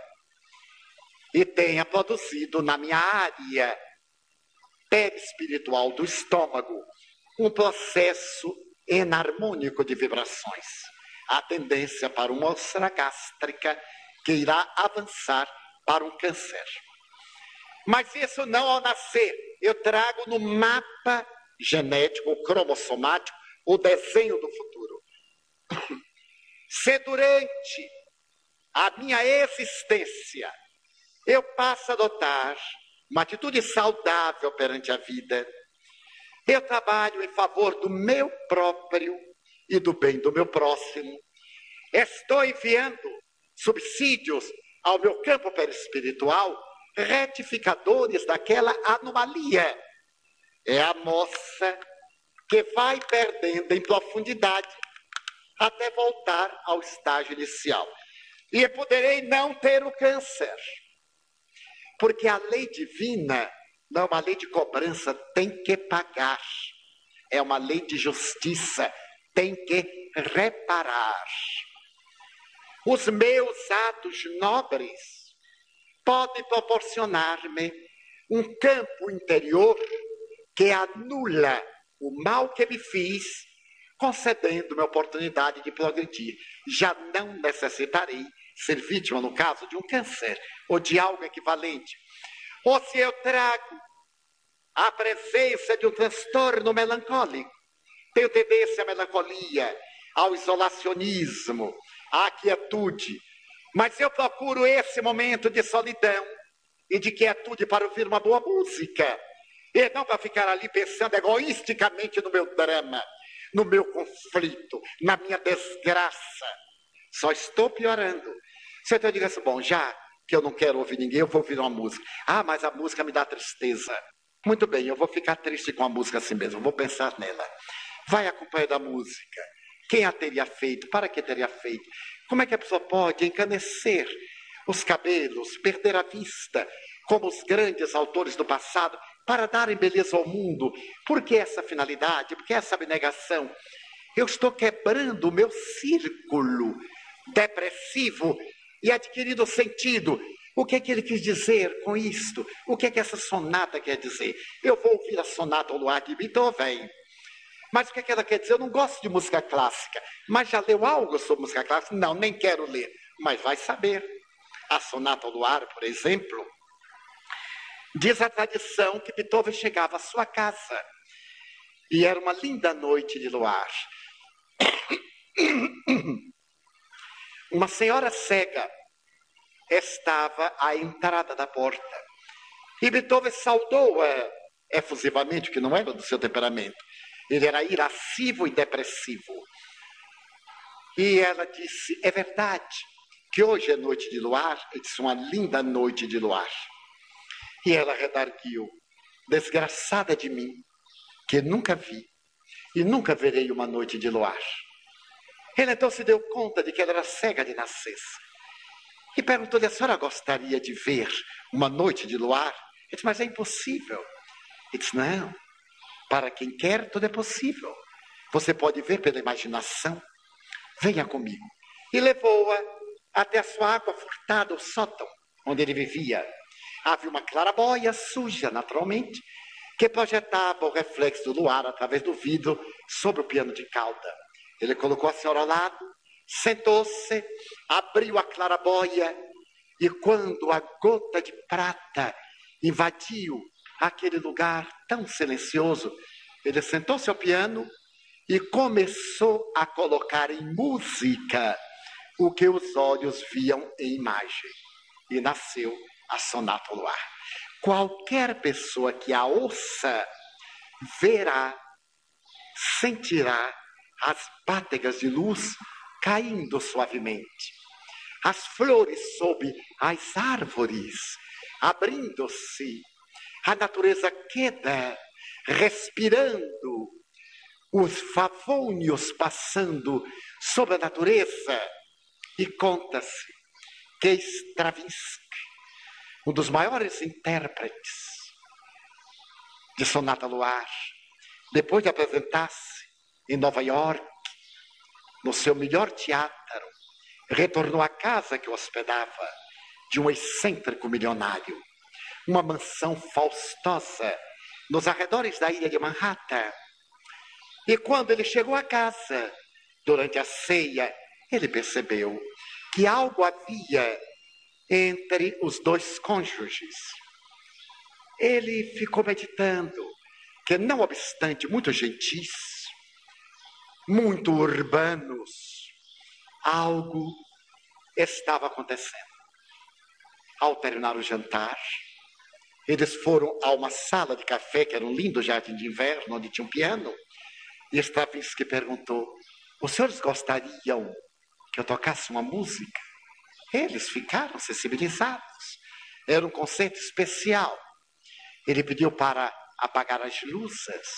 e tenha produzido na minha área perispiritual do estômago um processo enarmônico de vibrações a tendência para uma úlcera gástrica que irá avançar para um câncer. Mas isso não ao nascer. Eu trago no mapa genético, cromossomático, o desenho do futuro. Se durante a minha existência eu passo a adotar uma atitude saudável perante a vida, eu trabalho em favor do meu próprio e do bem do meu próximo. Estou enviando subsídios ao meu campo perispiritual, retificadores daquela anomalia. É a moça que vai perdendo em profundidade até voltar ao estágio inicial. E poderei não ter o câncer, porque a lei divina não é uma lei de cobrança, tem que pagar. É uma lei de justiça, tem que reparar. Os meus atos nobres podem proporcionar-me um campo interior que anula o mal que me fiz, concedendo-me a oportunidade de progredir. Já não necessitarei ser vítima, no caso, de um câncer ou de algo equivalente. Ou se eu trago a presença de um transtorno melancólico, tenho tendência à melancolia, ao isolacionismo, à quietude. Mas eu procuro esse momento de solidão e de quietude para ouvir uma boa música. E não para ficar ali pensando egoisticamente no meu drama, no meu conflito, na minha desgraça. Só estou piorando. Se eu digo assim, bom, já que eu não quero ouvir ninguém, eu vou ouvir uma música. Ah, mas a música me dá tristeza. Muito bem, eu vou ficar triste com a música assim mesmo, vou pensar nela. Vai acompanhando a música. Quem a teria feito? Para que teria feito? Como é que a pessoa pode encanecer os cabelos, perder a vista, como os grandes autores do passado, para darem beleza ao mundo? Por que essa finalidade? Por que essa abnegação? Eu estou quebrando o meu círculo depressivo e adquirindo sentido. O que é que ele quis dizer com isto? O que é que essa sonata quer dizer? Eu vou ouvir a sonata ao luar de Beethoven. Mas o que, ela quer dizer? Eu não gosto de música clássica. Mas já leu algo sobre música clássica? Não, nem quero ler. Mas vai saber. A sonata ao luar, por exemplo, diz a tradição que Beethoven chegava à sua casa e era uma linda noite de luar. Uma senhora cega estava à entrada da porta. E Beethoven saudou-a efusivamente, que não era do seu temperamento. Ele era irascivo e depressivo. E ela disse: É verdade que hoje é noite de luar? Ele disse: Uma linda noite de luar. E ela redarguiu: Desgraçada de mim, que nunca vi e nunca verei uma noite de luar. Ele então se deu conta de que ela era cega de nascença. E perguntou-lhe: a senhora gostaria de ver uma noite de luar? Ele disse: mas é impossível. Ele disse: não, para quem quer, tudo é possível. Você pode ver pela imaginação. Venha comigo. E levou-a até a sua água furtada, o sótão, onde ele vivia. Havia uma clarabóia suja, naturalmente, que projetava o reflexo do luar através do vidro sobre o piano de cauda. Ele colocou a senhora ao lado, sentou-se, abriu a clarabóia e quando a gota de prata invadiu aquele lugar tão silencioso, ele sentou-se ao piano e começou a colocar em música o que os olhos viam em imagem. E nasceu a Sonata Luar. Qualquer pessoa que a ouça verá, sentirá as pátegas de luz caindo suavemente, as flores sob as árvores abrindo-se, a natureza queda, respirando, os favônios passando sobre a natureza, e conta-se que Stravinsky, um dos maiores intérpretes de Sonata Luar, depois de apresentar-se em Nova York, no seu melhor teatro, retornou à casa que o hospedava de um excêntrico milionário, uma mansão faustosa nos arredores da ilha de Manhattan. E quando ele chegou à casa, durante a ceia, ele percebeu que algo havia entre os dois cônjuges. Ele ficou meditando que, não obstante muito gentis, muito urbanos, algo estava acontecendo. Ao terminar o jantar, eles foram a uma sala de café, que era um lindo jardim de inverno, onde tinha um piano, e Stravinsky perguntou: Os senhores gostariam que eu tocasse uma música? Eles ficaram sensibilizados. Era um conceito especial. Ele pediu para apagar as luzes,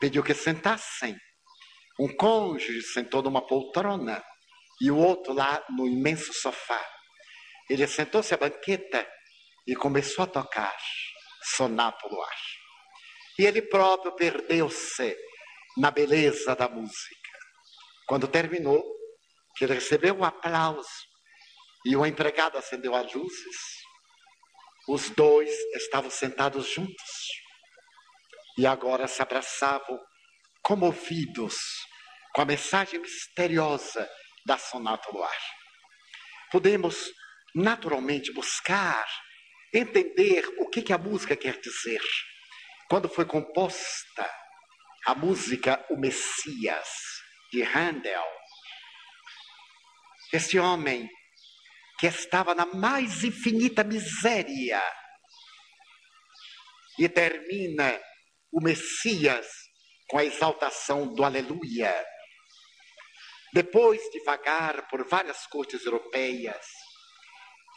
pediu que sentassem um cônjuge sentou numa poltrona e o outro lá no imenso sofá. Ele sentou-se à banqueta e começou a tocar sonato luar. E ele próprio perdeu-se na beleza da música. Quando terminou, ele recebeu um aplauso e o empregado acendeu as luzes, os dois estavam sentados juntos e agora se abraçavam comovidos com a mensagem misteriosa da Sonata Luar. Podemos naturalmente buscar entender o que, que a música quer dizer. Quando foi composta a música O Messias, de Handel, esse homem que estava na mais infinita miséria e termina o Messias com a exaltação do Aleluia depois de vagar por várias cortes europeias,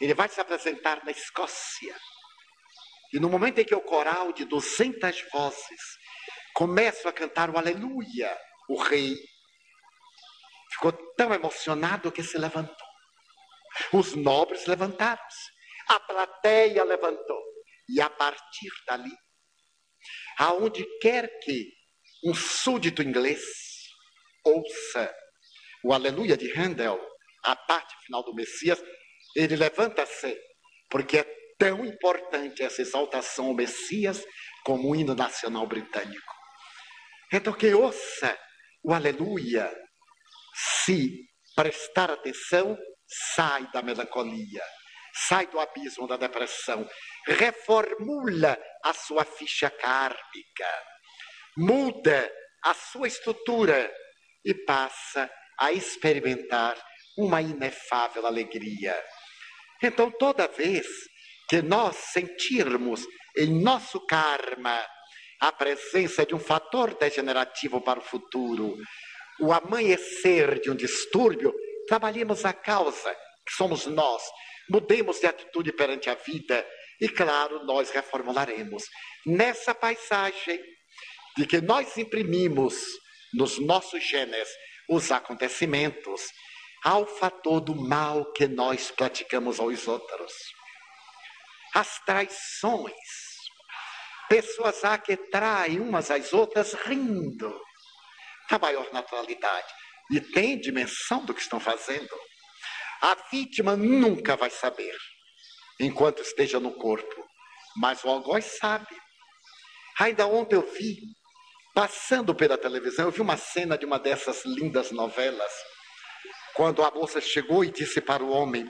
ele vai se apresentar na Escócia. E no momento em que o coral de 200 vozes começa a cantar o aleluia, o rei ficou tão emocionado que se levantou. Os nobres levantaram-se, a plateia levantou. E a partir dali, aonde quer que um súdito inglês ouça o aleluia de Handel, a parte final do Messias, ele levanta-se, porque é tão importante essa exaltação ao Messias como o hino nacional britânico. Então, que ouça o aleluia, se prestar atenção, sai da melancolia, sai do abismo da depressão, reformula a sua ficha kármica, muda a sua estrutura e passa a experimentar uma inefável alegria. Então, toda vez que nós sentirmos em nosso karma a presença de um fator degenerativo para o futuro, o amanhecer de um distúrbio, trabalhemos a causa, que somos nós, mudemos de atitude perante a vida e, claro, nós reformularemos. Nessa paisagem de que nós imprimimos nos nossos genes os acontecimentos, ao fator do mal que nós praticamos aos outros. As traições. Pessoas há que traem umas às outras rindo, na maior naturalidade, e tem dimensão do que estão fazendo. A vítima nunca vai saber, enquanto esteja no corpo, mas o algoz sabe. Ainda ontem eu vi Passando pela televisão, eu vi uma cena de uma dessas lindas novelas, quando a moça chegou e disse para o homem: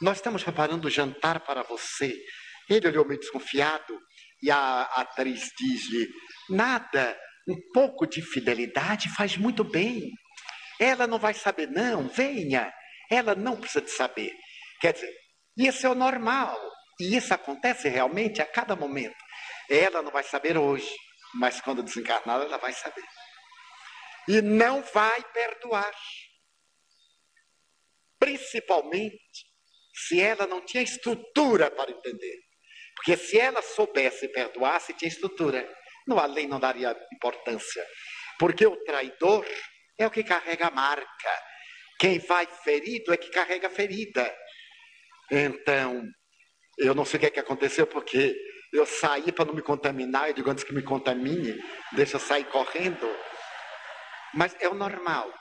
Nós estamos preparando o jantar para você. Ele olhou meio desconfiado e a atriz diz-lhe: Nada, um pouco de fidelidade faz muito bem. Ela não vai saber, não, venha. Ela não precisa de saber. Quer dizer, isso é o normal. E isso acontece realmente a cada momento. Ela não vai saber hoje, mas quando desencarnada ela vai saber. E não vai perdoar. Principalmente se ela não tinha estrutura para entender. Porque se ela soubesse perdoar, se tinha estrutura, não, a lei não daria importância. Porque o traidor é o que carrega a marca. Quem vai ferido é que carrega a ferida. Então, eu não sei o que, é que aconteceu, porque eu saí para não me contaminar, eu digo antes que me contamine, deixa eu sair correndo. Mas é o normal.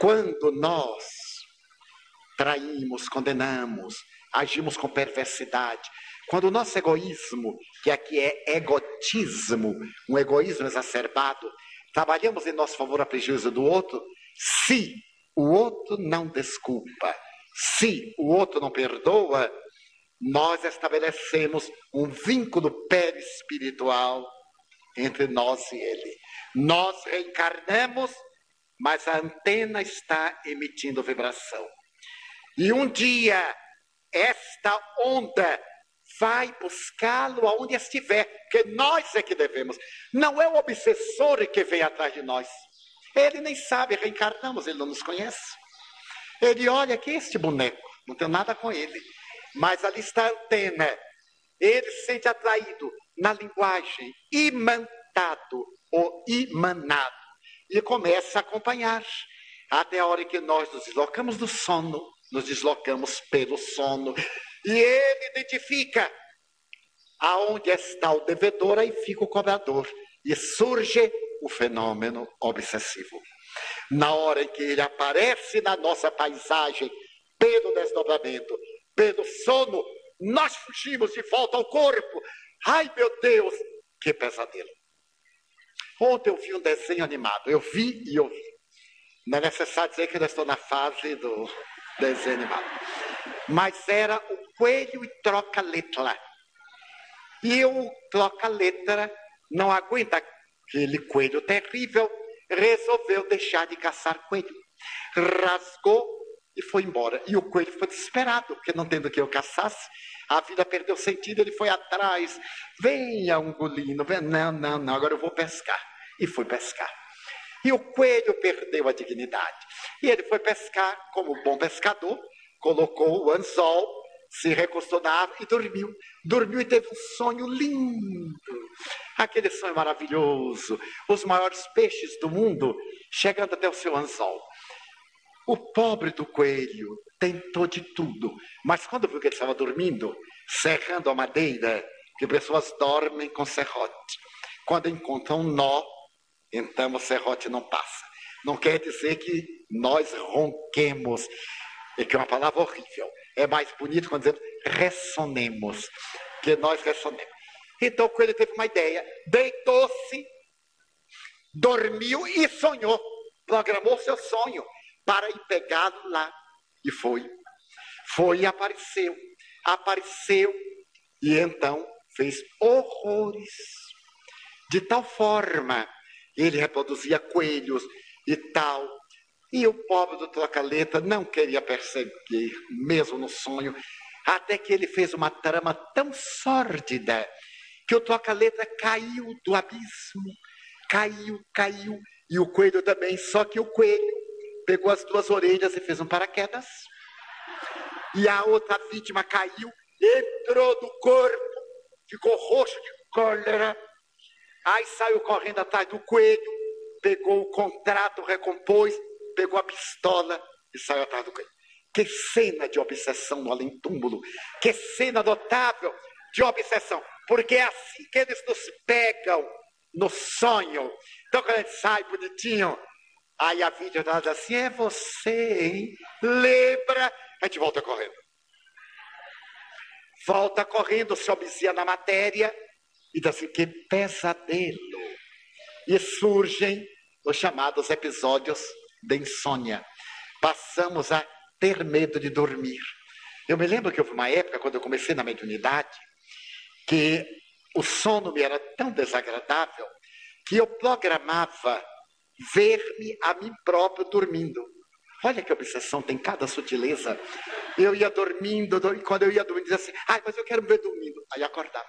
Quando nós traímos, condenamos, agimos com perversidade, quando o nosso egoísmo, que aqui é egotismo, um egoísmo exacerbado, trabalhamos em nosso favor a prejuízo do outro, se o outro não desculpa, se o outro não perdoa, nós estabelecemos um vínculo perispiritual entre nós e ele. Nós reencarnamos, mas a antena está emitindo vibração. E um dia, esta onda vai buscá-lo aonde estiver, que nós é que devemos. Não é o obsessor que vem atrás de nós. Ele nem sabe, reencarnamos, ele não nos conhece. Ele olha que este boneco, não tem nada com ele mas ali está a antena. Ele se sente atraído na linguagem imantado ou imanado e começa a acompanhar até a hora que nós nos deslocamos do sono, nos deslocamos pelo sono e ele identifica aonde está o devedor, aí fica o cobrador e surge o fenômeno obsessivo. Na hora em que ele aparece na nossa paisagem pelo desdobramento, pelo sono, nós fugimos de volta ao corpo. Ai, meu Deus, que pesadelo. Ontem eu vi um desenho animado, eu vi e ouvi. Não é necessário dizer que eu estou na fase do desenho animado. Mas era o coelho e troca-letra. E o troca-letra não aguenta aquele coelho terrível, resolveu deixar de caçar coelho. Rasgou e foi embora. E o coelho ficou desesperado, porque não tendo que eu caçasse, a vida perdeu sentido, ele foi atrás. Venha, ungolino, venha. não, não, não, agora eu vou pescar. E foi pescar. E o coelho perdeu a dignidade. E ele foi pescar como bom pescador, colocou o anzol se recostou na árvore e dormiu. Dormiu e teve um sonho lindo. Aquele sonho maravilhoso. Os maiores peixes do mundo chegando até o seu anzol. O pobre do coelho tentou de tudo, mas quando viu que ele estava dormindo, serrando a madeira, que pessoas dormem com serrote. Quando encontram um nó, então o serrote não passa. Não quer dizer que nós ronquemos, é que é uma palavra horrível. É mais bonito quando dizemos ressonemos, que nós ressonemos. Então o coelho teve uma ideia, deitou-se, dormiu e sonhou. Programou seu sonho para ir pegá-lo lá. E foi. Foi e apareceu. Apareceu e então fez horrores. De tal forma, ele reproduzia coelhos e tal. E o pobre do Trocaleta não queria perseguir, mesmo no sonho, até que ele fez uma trama tão sórdida que o Trocaleta caiu do abismo. Caiu, caiu. E o coelho também, só que o coelho pegou as duas orelhas e fez um paraquedas. E a outra vítima caiu, entrou no corpo, ficou roxo de cólera. Aí saiu correndo atrás do coelho, pegou o contrato, recompôs, pegou a pistola e saiu atrás do coelho. Que cena de obsessão no além-túmulo. Que cena notável de obsessão. Porque é assim que eles nos pegam no sonho. Então, quando a gente sai bonitinho, Aí a vídeo diz assim: é você, hein? Lembra? A gente volta correndo. Volta correndo, se obsia na matéria e diz assim: que pesadelo. E surgem os chamados episódios de insônia. Passamos a ter medo de dormir. Eu me lembro que houve uma época, quando eu comecei na mediunidade, que o sono me era tão desagradável que eu programava ver-me a mim próprio dormindo. Olha que obsessão, tem cada sutileza. Eu ia dormindo, e quando eu ia dormindo, dizia assim, ai, mas eu quero me ver dormindo. Aí acordava.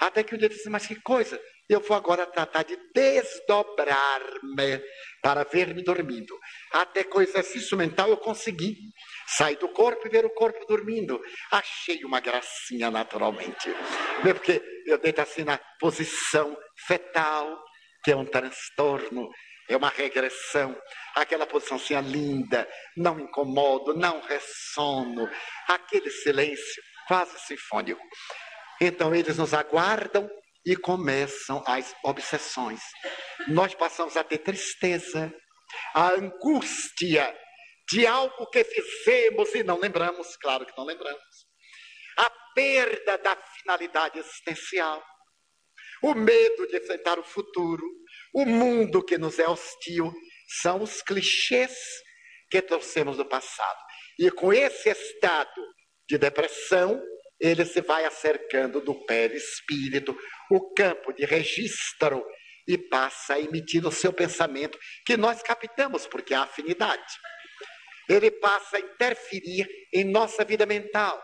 Até que um dia eu disse, mas que coisa, eu vou agora tratar de desdobrar-me para ver-me dormindo. Até com exercício mental eu consegui sair do corpo e ver o corpo dormindo. Achei uma gracinha naturalmente. Porque eu deito assim na posição fetal, que é um transtorno, é uma regressão. Aquela posição assim, linda, não incomodo, não ressono, aquele silêncio quase sinfônico. Então eles nos aguardam e começam as obsessões. Nós passamos a ter tristeza, a angústia de algo que fizemos e não lembramos, claro que não lembramos. A perda da finalidade existencial o medo de enfrentar o futuro, o mundo que nos é hostil, são os clichês que trouxemos do passado. E com esse estado de depressão, ele se vai acercando do perispírito, o campo de registro, e passa a emitir o seu pensamento, que nós captamos, porque há afinidade. Ele passa a interferir em nossa vida mental.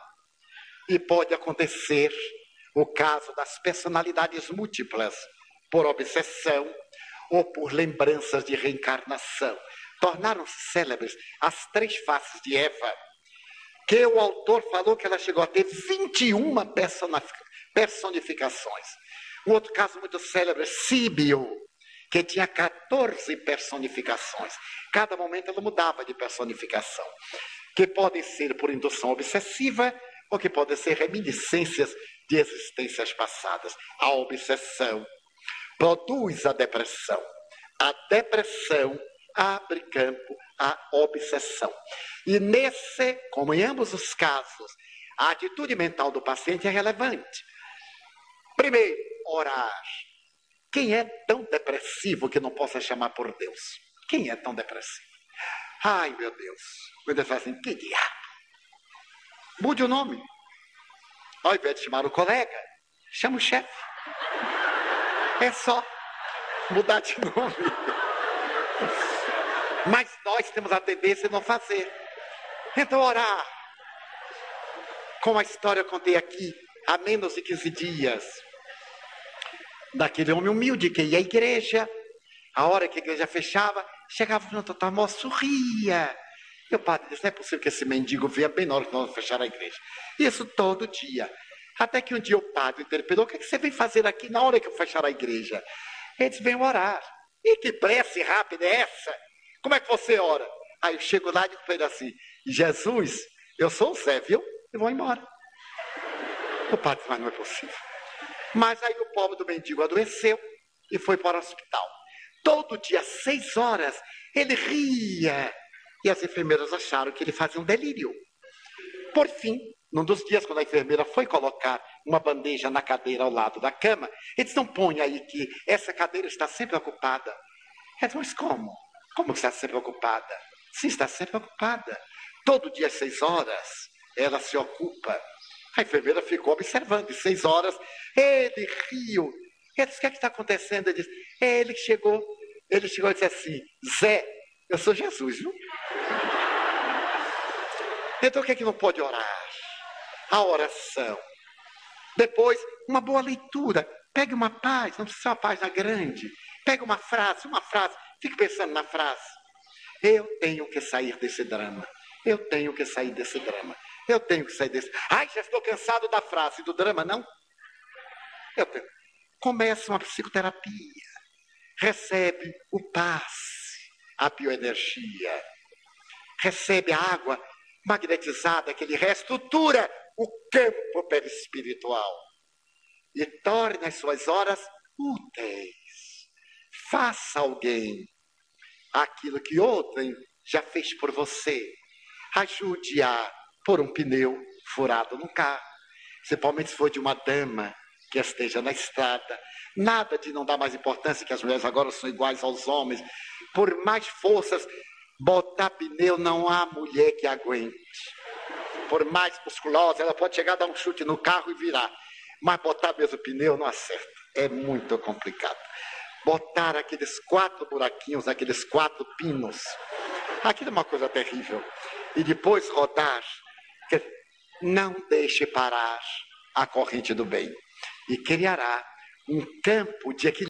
E pode acontecer o caso das personalidades múltiplas, por obsessão ou por lembranças de reencarnação. Tornaram-se célebres as três faces de Eva, que o autor falou que ela chegou a ter 21 personificações. Um outro caso muito célebre, Síbio, que tinha 14 personificações. Cada momento ela mudava de personificação, que podem ser por indução obsessiva ou que podem ser reminiscências de existências passadas. A obsessão produz a depressão. A depressão abre campo à obsessão. E nesse, como em ambos os casos, a atitude mental do paciente é relevante. Primeiro, orar. Quem é tão depressivo que não possa chamar por Deus? Quem é tão depressivo? Ai, meu Deus. Quando ele fala assim, que diabo? Mude o nome. Ao invés de chamar o colega, chama o chefe. É só mudar de nome. Mas nós temos a tendência de não fazer. Então, orar. Como a história eu contei aqui, há menos de 15 dias, daquele homem humilde que ia à igreja, a hora que a igreja fechava, chegava no total, sorria E o padre disse: não é possível que esse mendigo venha bem na hora que nós fechar a igreja. Isso todo dia. Até que um dia o padre interpelou: o que, é que você vem fazer aqui na hora que eu fechar a igreja? Ele disse: venho orar. E que prece rápida é essa? Como é que você ora? Aí eu chego lá e digo para ele assim: Jesus, eu sou o Zé, viu? E vou embora. O padre mas não é possível. Mas aí o pobre do mendigo adoeceu e foi para o hospital. Todo dia, às seis horas, ele ria. E as enfermeiras acharam que ele fazia um delírio. Por fim, num dos dias, quando a enfermeira foi colocar uma bandeja na cadeira ao lado da cama, ele disse: Não põe aí que essa cadeira está sempre ocupada. Ela disse: Mas como? Como está sempre ocupada? Sim, está sempre ocupada. Todo dia às seis horas, ela se ocupa. A enfermeira ficou observando, e seis horas, ele riu. Ele disse: O que é que está acontecendo? Ele disse: Ele chegou, ele chegou e disse assim: Zé, eu sou Jesus, viu? Então o que é que não pode orar? A oração. Depois, uma boa leitura. Pegue uma página, não precisa ser uma página grande. Pegue uma frase, uma frase. Fique pensando na frase. Eu tenho que sair desse drama. Eu tenho que sair desse drama. Eu tenho que sair desse. Ai, já estou cansado da frase do drama, não? Eu tenho. Começa uma psicoterapia. Recebe o passe, a bioenergia. Recebe a água magnetizada que lhe reestrutura o campo perispiritual e torne as suas horas úteis. Faça alguém aquilo que outrem já fez por você. Ajude a pôr um pneu furado no carro, principalmente se for de uma dama que esteja na estrada. Nada de não dar mais importância que as mulheres agora são iguais aos homens. Por mais forças, botar pneu não há mulher que aguente. Por mais musculosa, ela pode chegar dar um chute no carro e virar. Mas botar mesmo pneu não acerta. É muito complicado. Botar aqueles quatro buraquinhos, aqueles quatro pinos. Aquilo é uma coisa terrível. E depois rodar. Não deixe parar a corrente do bem. E criará um campo de equilíbrio.